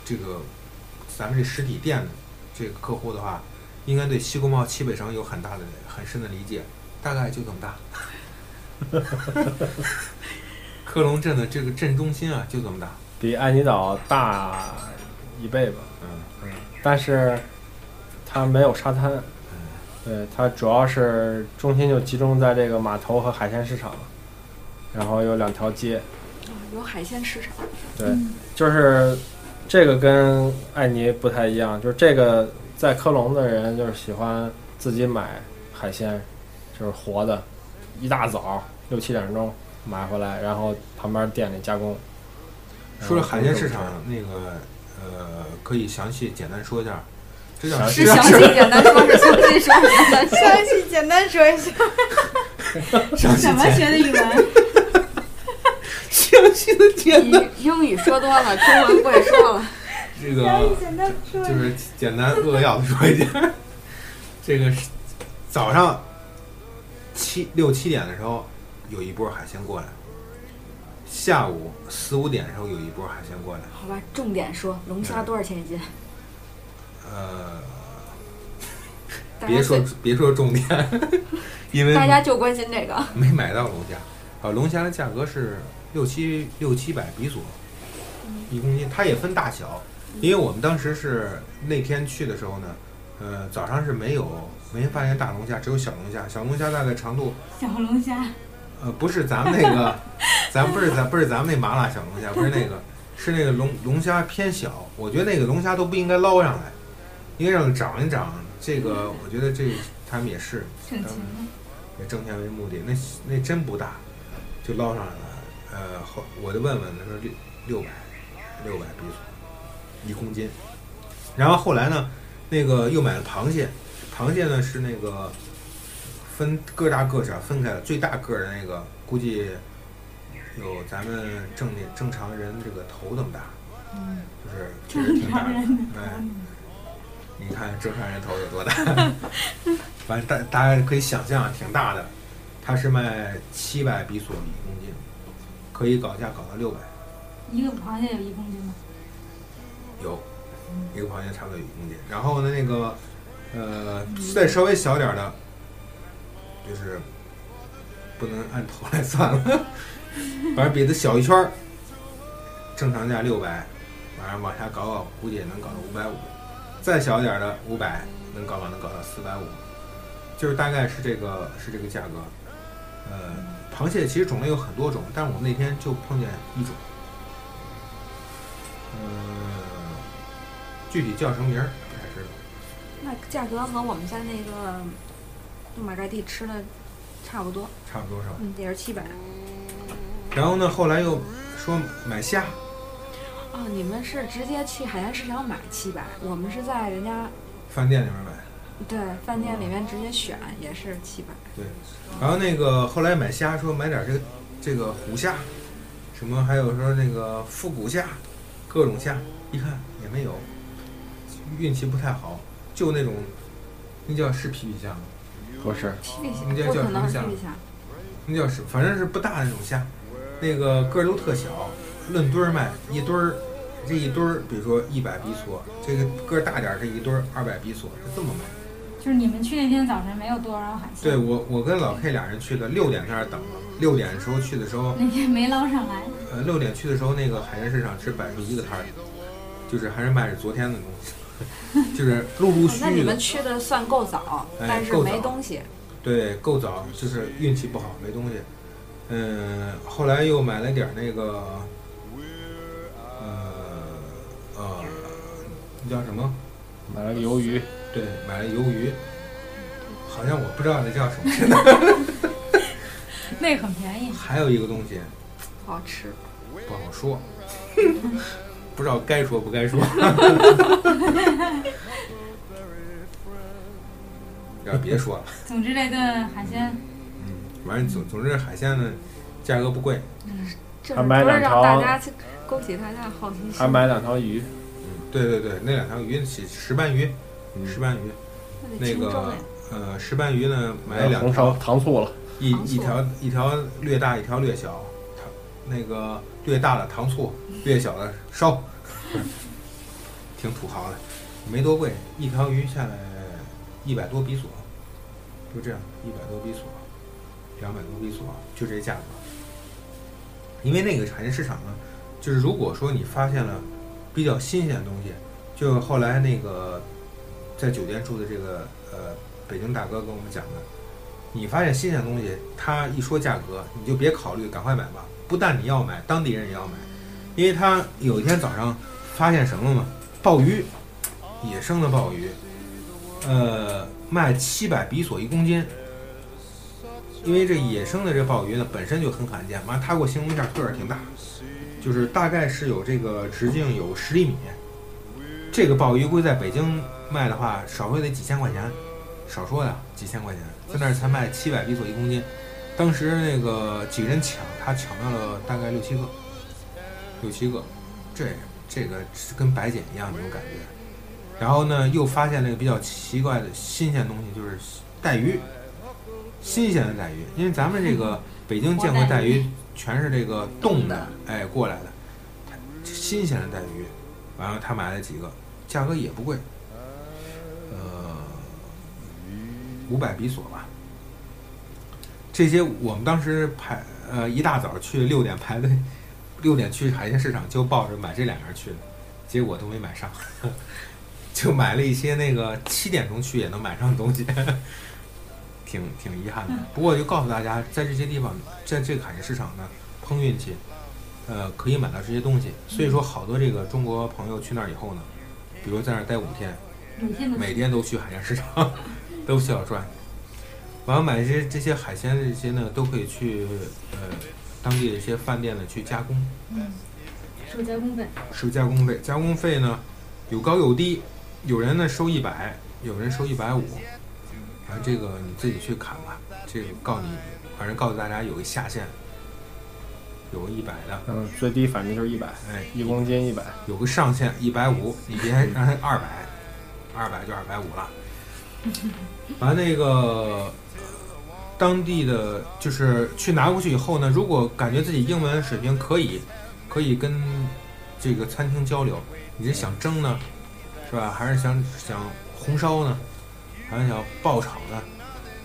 这个咱们这实体店的这个客户的话，应该对西国贸西北城有很大的很深的理解。大概就这么大。科隆镇的这个镇中心啊，就这么大。比爱尼岛大一倍吧，嗯嗯，但是它没有沙滩，嗯，对，它主要是中心就集中在这个码头和海鲜市场，然后有两条街，啊有海鲜市场，对，就是这个跟艾尼不太一样，就是这个在科隆的人就是喜欢自己买海鲜，就是活的，一大早六七点钟买回来，然后旁边店里加工。说了海鲜市场，那个呃，呃，可以详细简单说一下。是详细简单说，是详细说。详细简单说一下，详细怎么简学的语文？详细的简单。英语说多了，中文不会说了。这个就是简单扼要的说一下，这个是早上七六七点的时候有一波海鲜过来，下午四五点的时候有一波海鲜过来，好吧，重点说，龙虾多少钱一斤？呃，别说别说重点，因为大家就关心这个。没买到龙虾。啊，龙虾的价格是六七六七百比索一公斤，它也分大小。因为我们当时是那天去的时候呢，呃，早上是没有没发现大龙虾，只有小龙虾。小龙虾大概长度，小龙虾，呃，不是咱们那个，咱不是咱不是咱们那麻辣小龙虾，不是那个，是那个龙龙虾偏小。我觉得那个龙虾都不应该捞上来，应该让长一长。这个我觉得这他们也是挣钱嗯以挣钱为目的，那那真不大，就捞上来了。呃，后我就问问，他说六六百六百比索一公斤。然后后来呢，那个又买了螃蟹，螃蟹呢是那个分个大个小分开了，最大个儿的那个估计有咱们正正常人这个头这么大，嗯，就是确实正挺大的哎，你看正常人头有多大？反正大大家可以想象，挺大的。它是卖七百比索一公斤，可以搞价搞到六百，一个螃蟹有一公斤吗？有一个螃蟹差不多有一公斤。然后呢，那个呃，再稍微小点儿的，就是不能按头来算了，反正比它小一圈儿，正常价六百，反正往下搞搞，估计也能搞到五百五。再小一点儿的五百，能搞搞能搞到四百五，就是大概是这个是这个价格。呃，螃蟹其实种类有很多种，但我那天就碰见一种。嗯，具体叫什么名儿不太知道。那价格和我们家那个杜马盖地吃的差不多，差不多是吧？嗯，也是七百。然后呢，后来又说买虾，哦，你们是直接去海鲜市场买七百，我们是在人家饭店里面买。对饭店里面直接选，也是七百。对，然后那个后来买虾，说买点这个这个虎虾，什么还有说那个复古虾，各种虾，一看也没有，运气不太好，就那种那叫是皮皮虾吗？不是，皮皮虾不可能是叫什么虾，那叫是反正是不大的那种虾，那个个儿都特小，论堆儿卖，一堆儿这一堆儿，比如说一百比索，这个个儿大点儿这一堆儿二百比索是这么卖。就是你们去那天早晨没有多少海鲜，对我，我跟老 K 俩人去的，六点在那儿等了。六点的时候去的时候，那天没捞上来。呃，六点去的时候，那个海鲜市场只摆出一个摊儿，就是还是卖着昨天的东西，就是陆陆续续那你们。去的算够早，哎但是没东西。对，够早，就是运气不好，没东西。嗯，后来又买了点儿那个，呃呃，那叫什么？买了个鱿鱼，对，买了鱿鱼，好像我不知道那叫什么。那个很便宜，还有一个东西。不好吃，不好说，不知道该说不该说。要别说了，总之这顿海鲜。嗯，反正总总之海鲜呢，价格不贵，这还买不是让两条大家去勾起大家的好奇心。还买两条鱼，嗯，对对对，那两条鱼起石斑鱼，嗯。石斑鱼，那个呀。呃石斑鱼呢买了两红烧条，糖醋了，一糖醋。一条一条略大，一条略小，糖那个略大的糖醋，略小的烧，挺土豪的，没多贵，一条鱼下来一百多比索，就这样，一百多比索，两百多比索，就这价格。因为那个海鲜市场呢，就是如果说你发现了比较新鲜的东西，就后来那个在酒店住的这个呃北京大哥跟我们讲的，你发现新鲜的东西，他一说价格，你就别考虑，赶快买吧。不但你要买，当地人也要买，因为他有一天早上发现什么嘛，鲍鱼，野生的鲍鱼，呃，卖七百比索一公斤。因为这野生的这鲍鱼呢，本身就很罕见，完了他给我形容一下，个儿挺大，就是大概是有这个直径有十厘米，这个鲍鱼估计在北京卖的话，少说得几千块钱，少说呀几千块钱，在那儿才卖七百比索一公斤。当时那个几个人抢，他抢到了大概六七个，六七个，这这个是跟白捡一样那种感觉。然后呢，又发现了一个比较奇怪的新鲜东西，就是带鱼，新鲜的带鱼。因为咱们这个北京见过带鱼，全是这个冻的，哎过来的，新鲜的带鱼。完了，他买了几个，价格也不贵，呃，五百比索吧。这些我们当时排，呃，一大早去六点排队，六点去海鲜市场就抱着买这两样去的，结果都没买上，就买了一些那个七点钟去也能买上的东西，挺挺遗憾的。不过就告诉大家，在这些地方，在这个海鲜市场呢，碰运气，呃，可以买到这些东西。所以说，好多这个中国朋友去那儿以后呢，比如在那儿待五天，每天都去海鲜市场，都需要转。完了买这些这些海鲜这些呢，都可以去呃当地的一些饭店呢去加工，嗯，收加工费，收加工费。加工费呢有高有低，有人呢收一百，有人收一百五，这个你自己去砍吧。这个告诉你，反正告诉大家有个下限，有个一百的，嗯，最低反正就是一百，哎，一公斤一百。有个上限一百五，你别 让他二百，二百就二百五了。完那个当地的就是去拿过去以后呢，如果感觉自己英文水平可以，可以跟这个餐厅交流，你是想蒸呢，是吧？还是想想红烧呢？还是想爆炒的？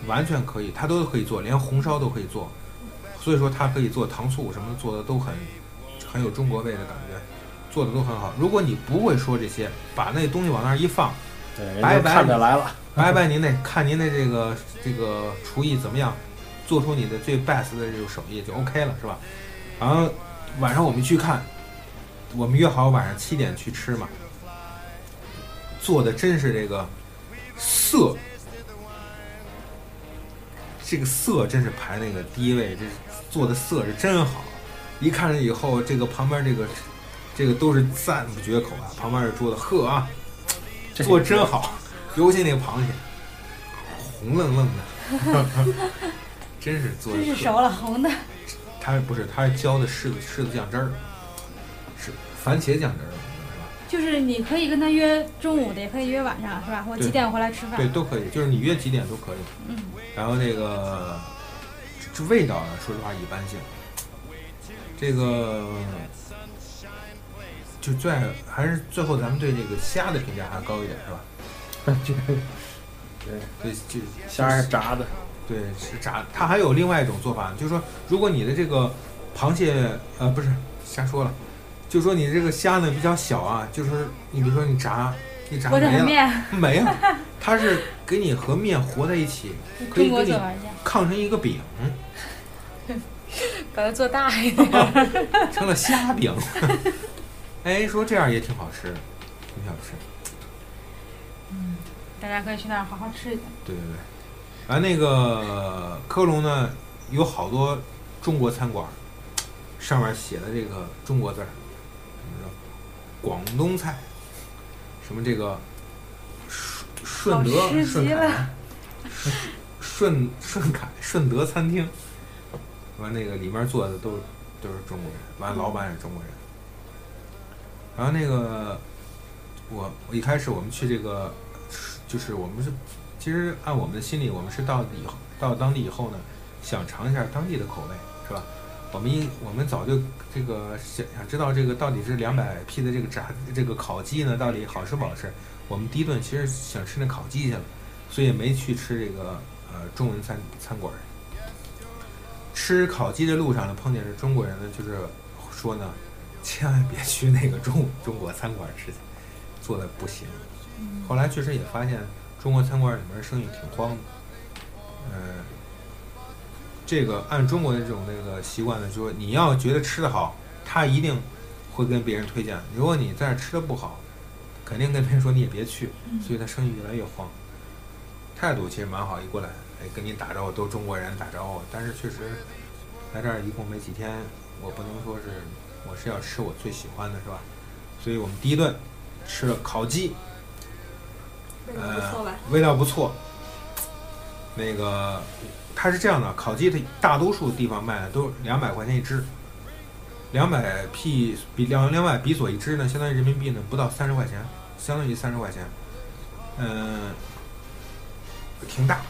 完全可以，他都可以做，连红烧都可以做。所以说他可以做糖醋什么，做的都很很有中国味的感觉，做的都很好。如果你不会说这些，把那东西往那儿一放，对，人拜看着来了。拜拜，您那看您的这个这个厨艺怎么样，做出你的最 best 的这种手艺就 OK 了，是吧？然后晚上我们去看，我们约好晚上七点去吃嘛，做的真是这个色，这个色真是排那个第一位，这做的色是真好，一看着以后，这个旁边这个这个都是赞不绝口啊，旁边这桌子呵啊，做真好。尤其那个螃蟹，红愣愣的，真是做的。真是熟了，红的。它不是，它是浇的柿子柿子酱汁儿，是番茄酱汁儿？就是你可以跟他约中午的，也可以约晚上，是吧？或几点回来吃饭？对，都可以，就是你约几点都可以。嗯。然后那个这味道呢，说实话一般性。这个就最还是最后咱们对这个虾的评价还高一点，是吧？就对对，就虾是炸的，对，是炸。它还有另外一种做法，就是说，如果你的这个螃蟹，呃，不是瞎说了，就说你这个虾呢比较小啊，就是你比如说你炸，你炸没了，没了，它是给你和面和在一起，可以给你炕成一个饼，把它做大一点，成了虾饼。哎，说这样也挺好吃，挺好吃。嗯，大家可以去那儿好好吃一下。对对对，完那个科隆呢，有好多中国餐馆，上面写的这个中国字儿，什么广东菜，什么这个顺顺德顺凯，顺顺凯顺德餐厅，完那个里面坐的都都是中国人，完老板也是中国人，然后那个。我我一开始我们去这个，就是我们是，其实按我们的心理，我们是到以后到当地以后呢，想尝一下当地的口味，是吧？我们一我们早就这个想想知道这个到底是两百 P 的这个炸这个烤鸡呢，到底好吃不好吃？我们第一顿其实想吃那烤鸡去了，所以没去吃这个呃中文餐餐馆。吃烤鸡的路上呢，碰见是中国人呢，就是说呢，千万别去那个中中国餐馆吃去。做的不行，后来确实也发现中国餐馆里面生意挺慌的。嗯，这个按中国的这种那个习惯呢，就是你要觉得吃的好，他一定会跟别人推荐。如果你在这吃的不好，肯定跟别人说你也别去，所以他生意越来越慌。态度其实蛮好，一过来哎跟你打招呼都是中国人打招呼，但是确实来这儿一共没几天，我不能说是我是要吃我最喜欢的是吧？所以我们第一顿。吃了烤鸡，味道不错吧？味道不错。那个它是这样的，烤鸡它大多数地方卖的都两百块钱一只，两百 P 比两两百比索一只呢，相当于人民币呢不到三十块钱，相当于三十块钱，嗯，挺大。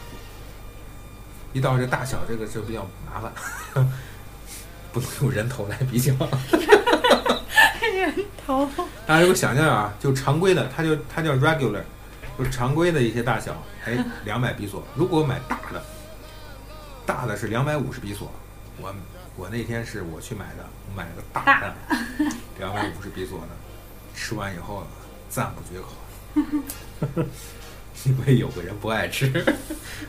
一到这大小，这个就比较麻烦，不能用人头来比较。人头。大家如果想象啊，就常规的，它就它叫 regular，就是常规的一些大小，哎，两百比索。如果买大的，大的是两百五十比索。我我那天是我去买的，我买了个大的，两百五十比索的，吃完以后赞不绝口。因为有个人不爱吃，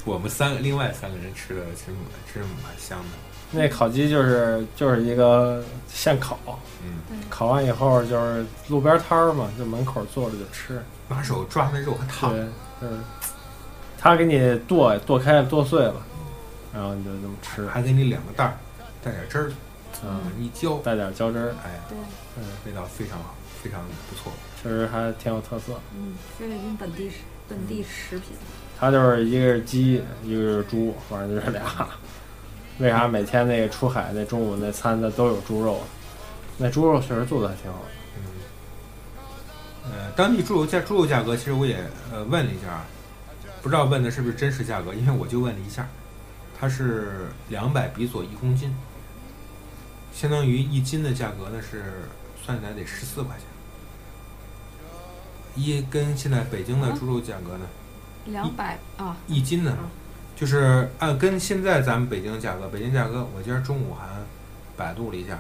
我们三个另外三个人吃的其实蛮其实蛮香的。那烤鸡就是就是一个现烤，嗯，烤完以后就是路边摊儿嘛，就门口坐着就吃。拿手抓那肉还烫，对，嗯，他给你剁剁开了剁碎了，然后你就这么吃，还给你两个袋儿，带点汁儿，嗯，一浇，带点浇汁儿，哎，对，嗯，味道非常好，非常不错。确实还挺有特色。嗯，菲律宾本地食本地食品。它就是一个是鸡，一个是猪，反正就是俩。为啥每天那个出海那中午那餐的都有猪肉？那猪肉确实做的还挺好的。嗯，呃，当地猪肉价猪肉价格，其实我也呃问了一下，不知道问的是不是真实价格，因为我就问了一下，它是两百比索一公斤，相当于一斤的价格呢是算起来得十四块钱，一跟现在北京的猪肉价格呢，两百啊，一斤呢，就是按跟现在咱们北京的价格，北京价格我今儿中午还百度了一下，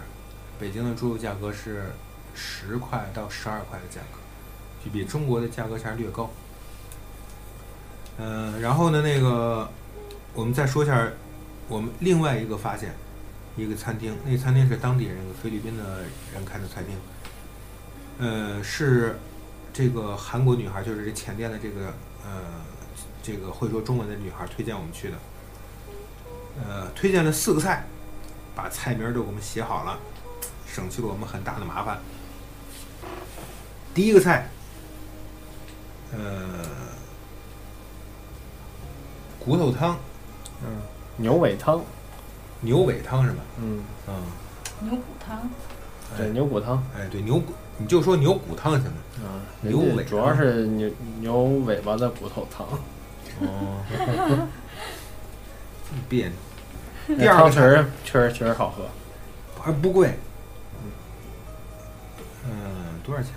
北京的猪肉价格是十块到十二块的价格，就比中国的价格还是略高。嗯、然后呢，那个我们再说一下我们另外一个发现，一个餐厅，那个餐厅是当地人，菲律宾的人开的餐厅，呃，是这个韩国女孩，就是这前店的这个呃这个会说中文的女孩推荐我们去的，呃，推荐了四个菜，把菜名都给我们写好了，省去了我们很大的麻烦。第一个菜，呃，骨头汤，嗯，牛尾汤，牛尾汤是吧？嗯，嗯，牛骨汤，对，牛骨汤哎，对，牛骨，你就说牛骨汤行了。啊，牛尾主要是牛牛尾巴的骨头汤。哦，别扭。那第二个汤确实确实确实好喝，还不贵，嗯，多少钱？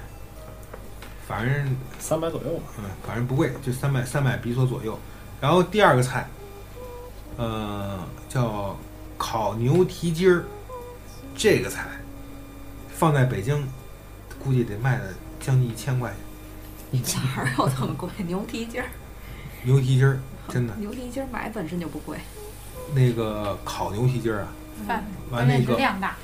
反正三百左右吧。嗯，反正不贵，就三百三百比索左右。然后第二个菜，呃，叫烤牛蹄筋儿，这个菜放在北京，估计得卖的将近一千块钱。哪儿有这么贵？牛蹄筋儿，牛蹄筋儿真的，牛蹄筋儿买本身就不贵。那个烤牛蹄筋儿啊，完那个量大，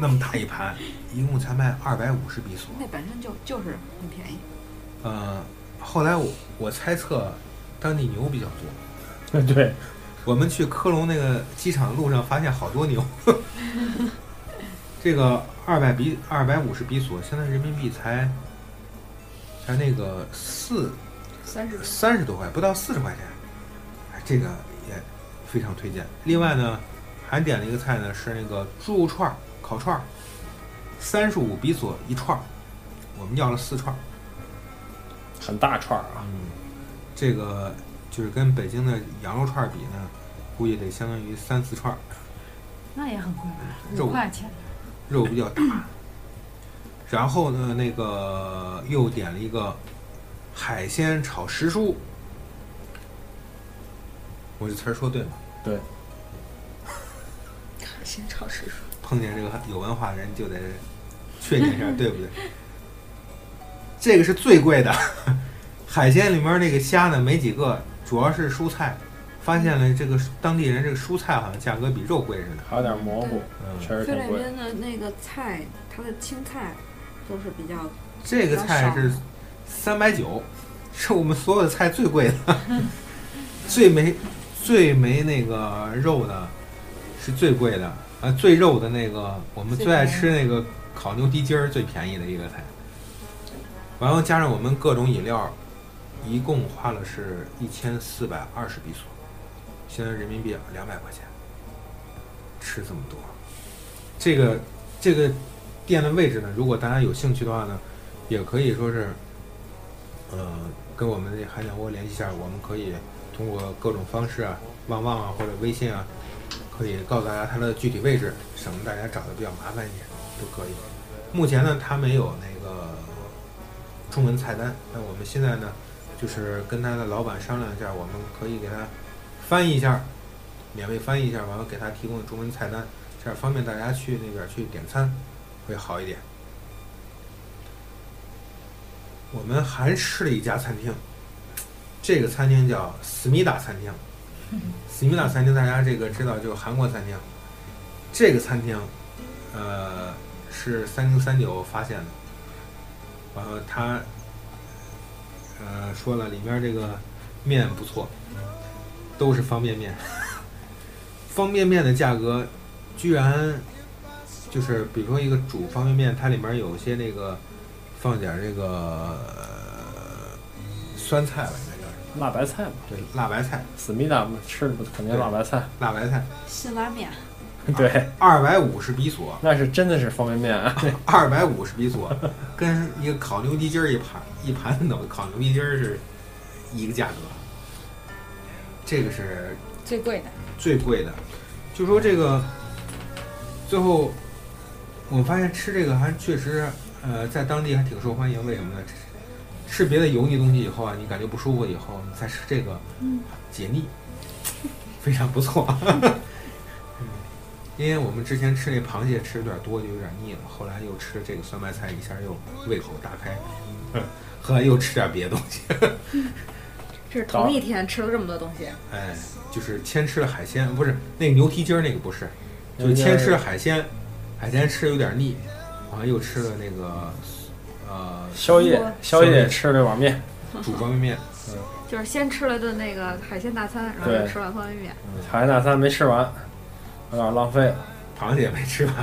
那么大一盘，一共才卖二百五十比索。那本身就就是很便宜。呃，后来我我猜测，当地牛比较多。对，我们去科隆那个机场的路上发现好多牛。这个二百比二百五十比索，现在人民币才才那个四三十三十多块，不到四十块钱。哎，这个也非常推荐。另外呢，还点了一个菜呢，是那个猪肉串儿、烤串儿，三十五比索一串儿，我们要了四串儿。很大串儿啊。嗯，这个就是跟北京的羊肉串比呢，估计得相当于三四串儿，那也很贵吧？肉五块钱，肉比较大。然后呢，那个又点了一个海鲜炒时蔬，我这词儿说对吗？对，海鲜炒时蔬。碰见这个有文化的人就得确定一下，对不对？这个是最贵的，海鲜里面那个虾呢没几个，主要是蔬菜。发现了这个当地人这个蔬菜好像价格比肉贵似的。还有点蘑菇，嗯，确实挺贵。菲律宾的那个菜，它的青菜都是比较这个菜是三百九，是我们所有的菜最贵的，最没最没那个肉的，是最贵的。啊，最肉的那个，我们最爱吃那个烤牛蹄筋儿，最便宜的一个菜。完后加上我们各种饮料，一共花了是一千四百二十比索，现在人民币两百块钱，吃这么多。这个这个店的位置呢，如果大家有兴趣的话呢，也可以说是，呃，跟我们这海鸟窝联系一下，我们可以通过各种方式啊，旺旺啊或者微信啊，可以告诉大家它的具体位置，省得大家找的比较麻烦一点，都可以。目前呢，它没有那个中文菜单，那我们现在呢，就是跟他的老板商量一下，我们可以给他翻译一下，免费翻译一下，完了给他提供中文菜单，这样方便大家去那边去点餐会好一点。我们还吃了一家餐厅，这个餐厅叫思密达餐厅。思密达餐厅大家这个知道，就是韩国餐厅。这个餐厅，呃，是三零三九发现的。完了，他呃说了，里面这个面不错，都是方便面。方便面的价格居然就是，比如说一个煮方便面，它里面有些那个放点这个、呃酸菜吧，应该叫什么？辣白菜嘛，对，辣白菜，思密达吃的不肯定辣白菜，辣白菜，辛拉面，对，二百五十比索，那是真的是方便面啊，二百五十比索，跟一个烤牛蹄筋儿一盘一盘的烤烤牛蹄筋儿是一个价格。这个是最贵的。最贵的。就说这个，最后我们发现吃这个还确实，呃，在当地还挺受欢迎。为什么呢？吃吃别的油腻东西以后啊，你感觉不舒服以后，你再吃这个，解腻，非常不错。嗯，因为我们之前吃那螃蟹吃有点多，就有点腻了。后来又吃这个酸白菜，一下又胃口大开。后来又吃点别的东西，这是同一天吃了这么多东西，哎，就是先吃了海鲜，不是那个牛蹄筋儿那个不是，就是先吃了海鲜，海鲜吃的有点腻，完了又吃了那个呃宵夜宵夜吃了碗面，煮方便面，嗯 就是先吃了顿那个海鲜大餐，然后又吃完方便面。海鲜大餐没吃完，有点浪费了。螃蟹也没吃完。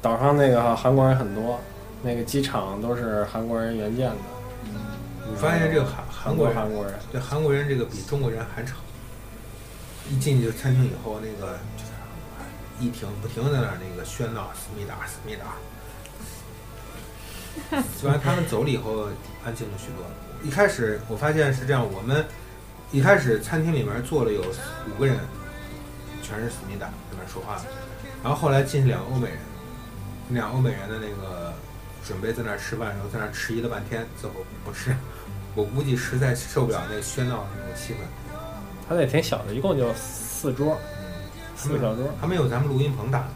岛上那个韩国人很多，那个机场都是韩国人援建的，我发现这个韩韩国人韩国人，对韩国人这个比中国人还吵。一进去餐厅以后，那个就是一停不停地在那儿那个喧闹，思密达思密达。虽然他们走了以后安静了许多。一开始我发现是这样，我们一开始餐厅里面坐了有五个人，全是思密达在那儿说话，然后后来进去两个欧美人，两个欧美人的那个准备在那儿吃饭的时候，在那儿迟疑了半天，最后不吃。我估计实在受不了那喧闹的那种气氛。他那挺小的，一共就四桌，四个小桌。还没有咱们录音棚大呢，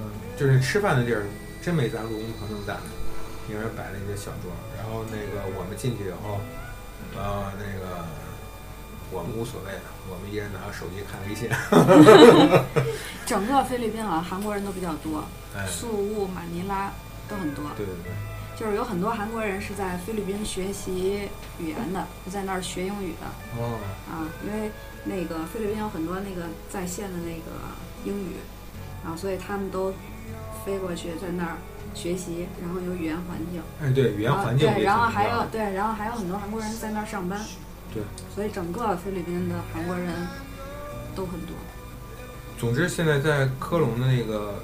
嗯，就是吃饭的地儿真没咱录音棚那么大呢。里面摆了一个小桌，然后那个我们进去以后，呃，那个我们无所谓的，我们一人拿着手机看微信。整个菲律宾啊，韩国人都比较多，哎，宿务、马尼拉都很多。对对对，就是有很多韩国人是在菲律宾学习语言的，就在那儿学英语的哦，啊，因为那个菲律宾有很多那个在线的那个英语，然后所以他们都飞过去在那儿学习，然后有语言环境。哎对，语言环境啊、对，然后。还有对，然后还有很多韩国人在那儿上班。对，所以整个菲律宾的韩国人都很多。总之，现在在科隆的那个，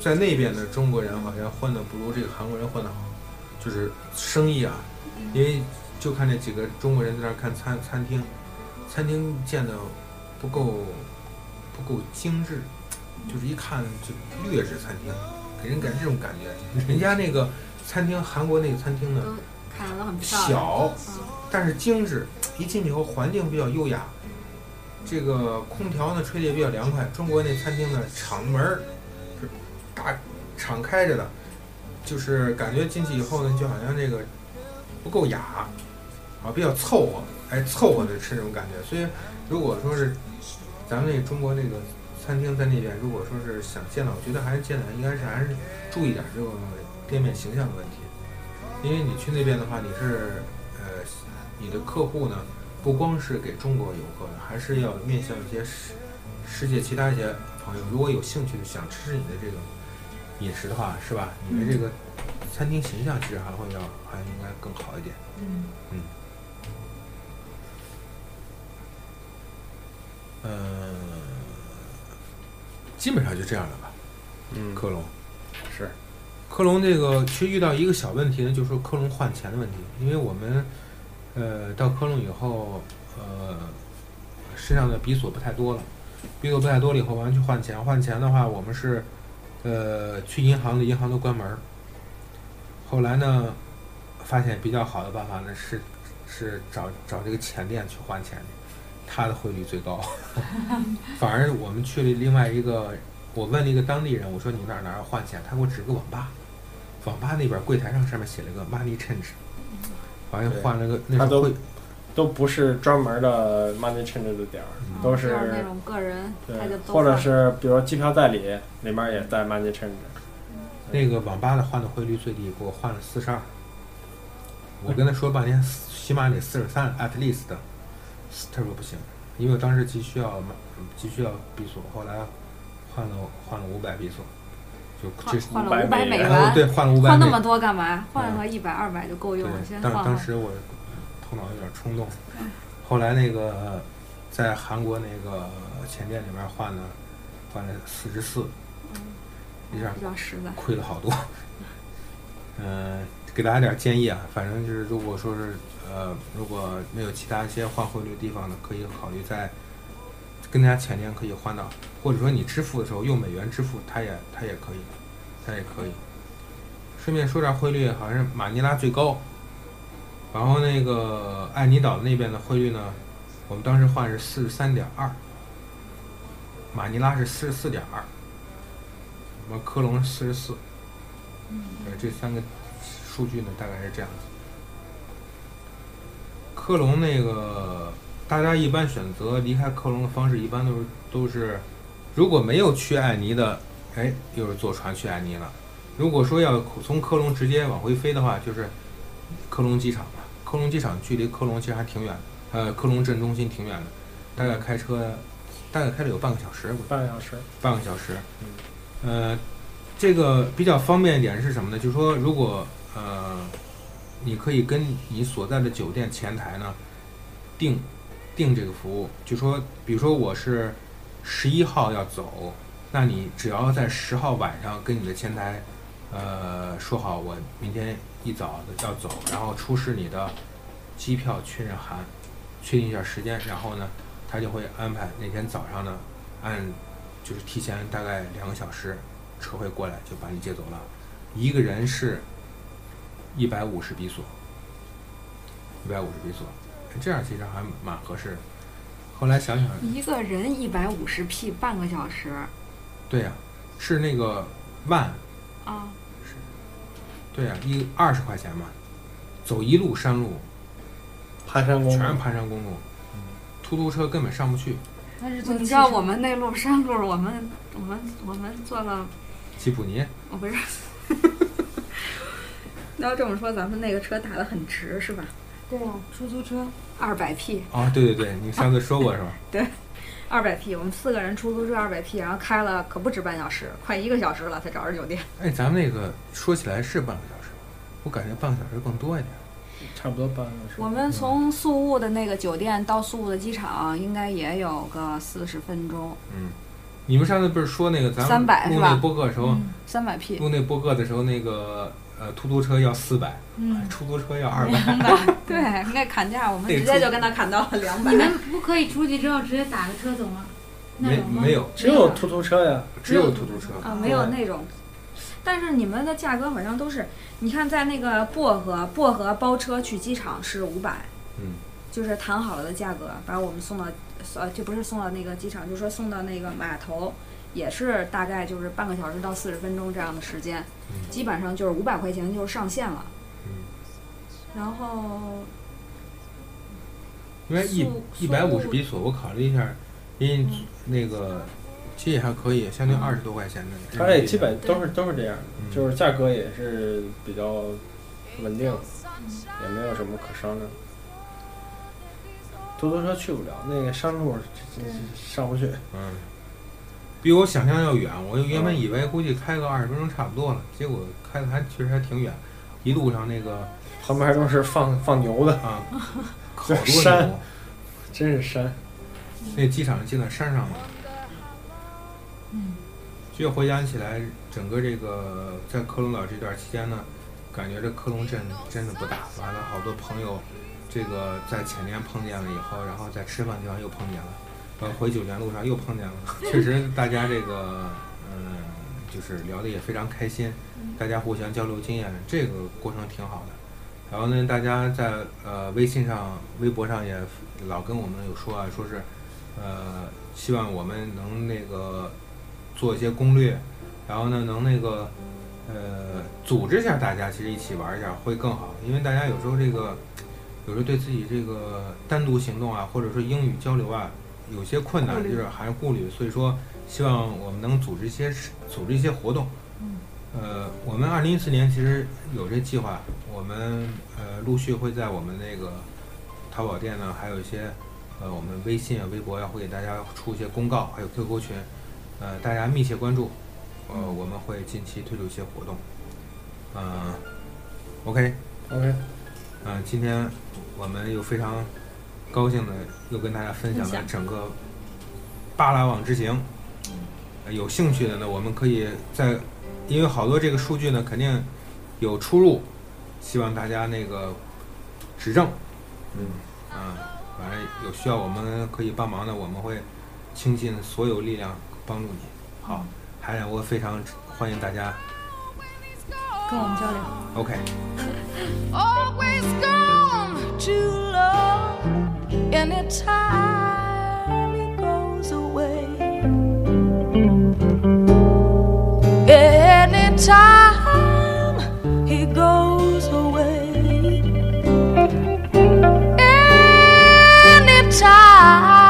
在那边的中国人好像混的不如这个韩国人混的好，就是生意啊，因为就看这几个中国人在那儿看餐餐厅，餐厅建的不够不够精致，就是一看就劣质餐厅，给人感这种感觉。人家那个餐厅，韩国那个餐厅呢，都看着都很漂亮。小，嗯，但是精致。一进去以后，环境比较优雅，这个空调呢吹的也比较凉快。中国那餐厅呢，敞门儿是大敞开着的，就是感觉进去以后呢，就好像这个不够雅，啊，比较凑合，哎，凑合着吃那种感觉。所以，如果说是咱们那中国那个餐厅在那边，如果说是想见到，我觉得还是见到应该是还是注意点这个店面形象的问题，因为你去那边的话，你是呃。你的客户呢，不光是给中国游客的，还是要面向一些世世界其他一些朋友，如果有兴趣的想吃吃你的这个饮食的话，是吧？你的这个餐厅形象其实还会要还应该更好一点。嗯嗯。嗯，基本上就这样了吧。嗯，克隆，是科隆这个其实遇到一个小问题呢，就是说科隆换钱的问题，因为我们呃到科隆以后，呃身上的比索不太多了，比索不太多了以后，完了去换钱，换钱的话，我们是呃去银行的，银行都关门儿。后来呢，发现比较好的办法呢是是找找这个钱店去换钱去，它的汇率最高，反而我们去了另外一个。我问了一个当地人，我说你哪儿哪儿换钱，他给我指个网吧，网吧那边柜台上上面写了个 money change，好像换了个那他都是汇，都不是专门的 money change 的点儿，嗯都就是那种个人，或者是比如机票代理里面也带 money change。那个网吧的换的汇率最低，给我换了四十二。我跟他说半天，起码得四十三 at least，他说不行，因为我当时急需要嗯急需要比索，后来换了换了五百比索，就换了500 500美美元对换了五百美换那么多干嘛？换个一百二百就够用了。对，当先换换。当时我头脑有点冲动，后来那个在韩国那个钱店里面换的，换了四十四，一下。亏了好多。嗯、给大家点建议啊，反正就是如果说是呃，如果没有其他一些换汇率的地方呢，可以考虑在跟人家钱店可以换到，或者说你支付的时候用美元支付，它也它也可以，它也可以。顺便说点汇率，好像是马尼拉最高，然后那个爱尼岛那边的汇率呢，我们当时换是四十三点二，马尼拉是四十四点二，我们科隆是四十四，呃，这三个数据呢大概是这样子。科隆那个大家一般选择离开科隆的方式，一般都是都是，如果没有去艾尼的，哎，又是坐船去艾尼了。如果说要从科隆直接往回飞的话，就是科隆机场吧。科隆机场距离科隆其实还挺远的，呃，科隆镇中心挺远的，大概开车大概开了有半个小时，半个小时，半个小时。嗯呃，这个比较方便一点是什么呢？就是说，如果呃，你可以跟你所在的酒店前台呢订订这个服务，就说，比如说我是十一号要走，那你只要在十号晚上跟你的前台呃说好，我明天一早的要走，然后出示你的机票确认函，确定一下时间，然后呢，他就会安排那天早上呢按就是提前大概两个小时，车会过来就把你接走了，一个人是一百五十比索，一百五十比索，这样其实还蛮合适的。后来想想，一个人一百五十 P 半个小时。对呀、是那个万，啊，是对呀、一二十块钱嘛，走一路山路，盘山公全是路，盘山公路，突突车根本上不去。但是坐你知道我们那路山路，我们我们我们坐了，吉普尼，我不是。要这么说，咱们那个车打的很直，是吧？对啊，出租车二百 P，哦，对对对，你上次说过是吧？对二百 P，我们四个人出租车二百 P，然后开了可不止半小时，快一个小时了才找着酒店。哎，咱们那个说起来是半个小时，我感觉半个小时更多一点。差不多半个小时。我们从宿务的那个酒店到宿务的机场，应该也有个四十分钟，嗯，你们上次不是说那个咱们300是吧录那播客的时候，嗯三百 P。录那播客的时候，那个呃出租车要四百，嗯，出租车要二百。对，应该砍价，我们直接就跟他砍到了两百你。们不可以出去之后直接打个车走吗？那没没有，只有出租车呀，只有出租车。啊，没有那种。但是你们的价格好像都是，你看在那个薄荷，薄荷包车去机场是五百，嗯，就是谈好了的价格，把我们送到，呃，这不是送到那个机场，就是说送到那个码头，也是大概就是半个小时到四十分钟这样的时间，嗯。基本上就是五百块钱就是上线了。嗯，然后因为一一百五十比索，我考虑一下，因为那个其实也还可以，相当于二十多块钱的。它这基本都是都是这样的，嗯。就是价格也是比较稳定，也没有什么可商量。出租车去不了，那个山路上不去。嗯，比我想象要远。我原本以为估计开个二十分钟差不多了，结果开的还确实还挺远。一路上那个旁边都是放放牛的，啊，好多山牛，真是山。那机场建在山上嘛。嗯，就回想起来，整个这个在克隆岛这段期间呢，感觉这克隆镇真的不大。完了，好多朋友，这个在前年碰见了以后，然后在吃饭地方又碰见了，呃，回酒店路上又碰见了。确实，大家这个嗯，就是聊的也非常开心，大家互相交流经验，这个过程挺好的。然后呢，大家在呃微信上、微博上也老跟我们有说啊，说是呃希望我们能那个做一些攻略，然后呢能那个呃组织一下大家，其实一起玩一下会更好，因为大家有时候这个有时候对自己这个单独行动啊，或者说英语交流啊，有些困难，就是还是顾虑，所以说希望我们能组织一些组织一些活动。呃，我们二零一四年其实有这计划，我们呃陆续会在我们那个淘宝店呢，还有一些呃我们微信啊、微博呀、会给大家出一些公告，还有 QQ 群，呃，大家密切关注，呃，我们会近期推出一些活动。嗯、OK，OK，嗯、今天我们又非常高兴的又跟大家分享了整个巴拉网之行。呃有兴趣的呢，我们可以在，因为好多这个数据呢肯定有出入，希望大家那个指正。嗯，啊，反正有需要我们可以帮忙的，我们会倾尽所有力量帮助你。好，海南我非常欢迎大家。跟我们交流。OK。anytime it goes away. Anytime he goes away. Anytime.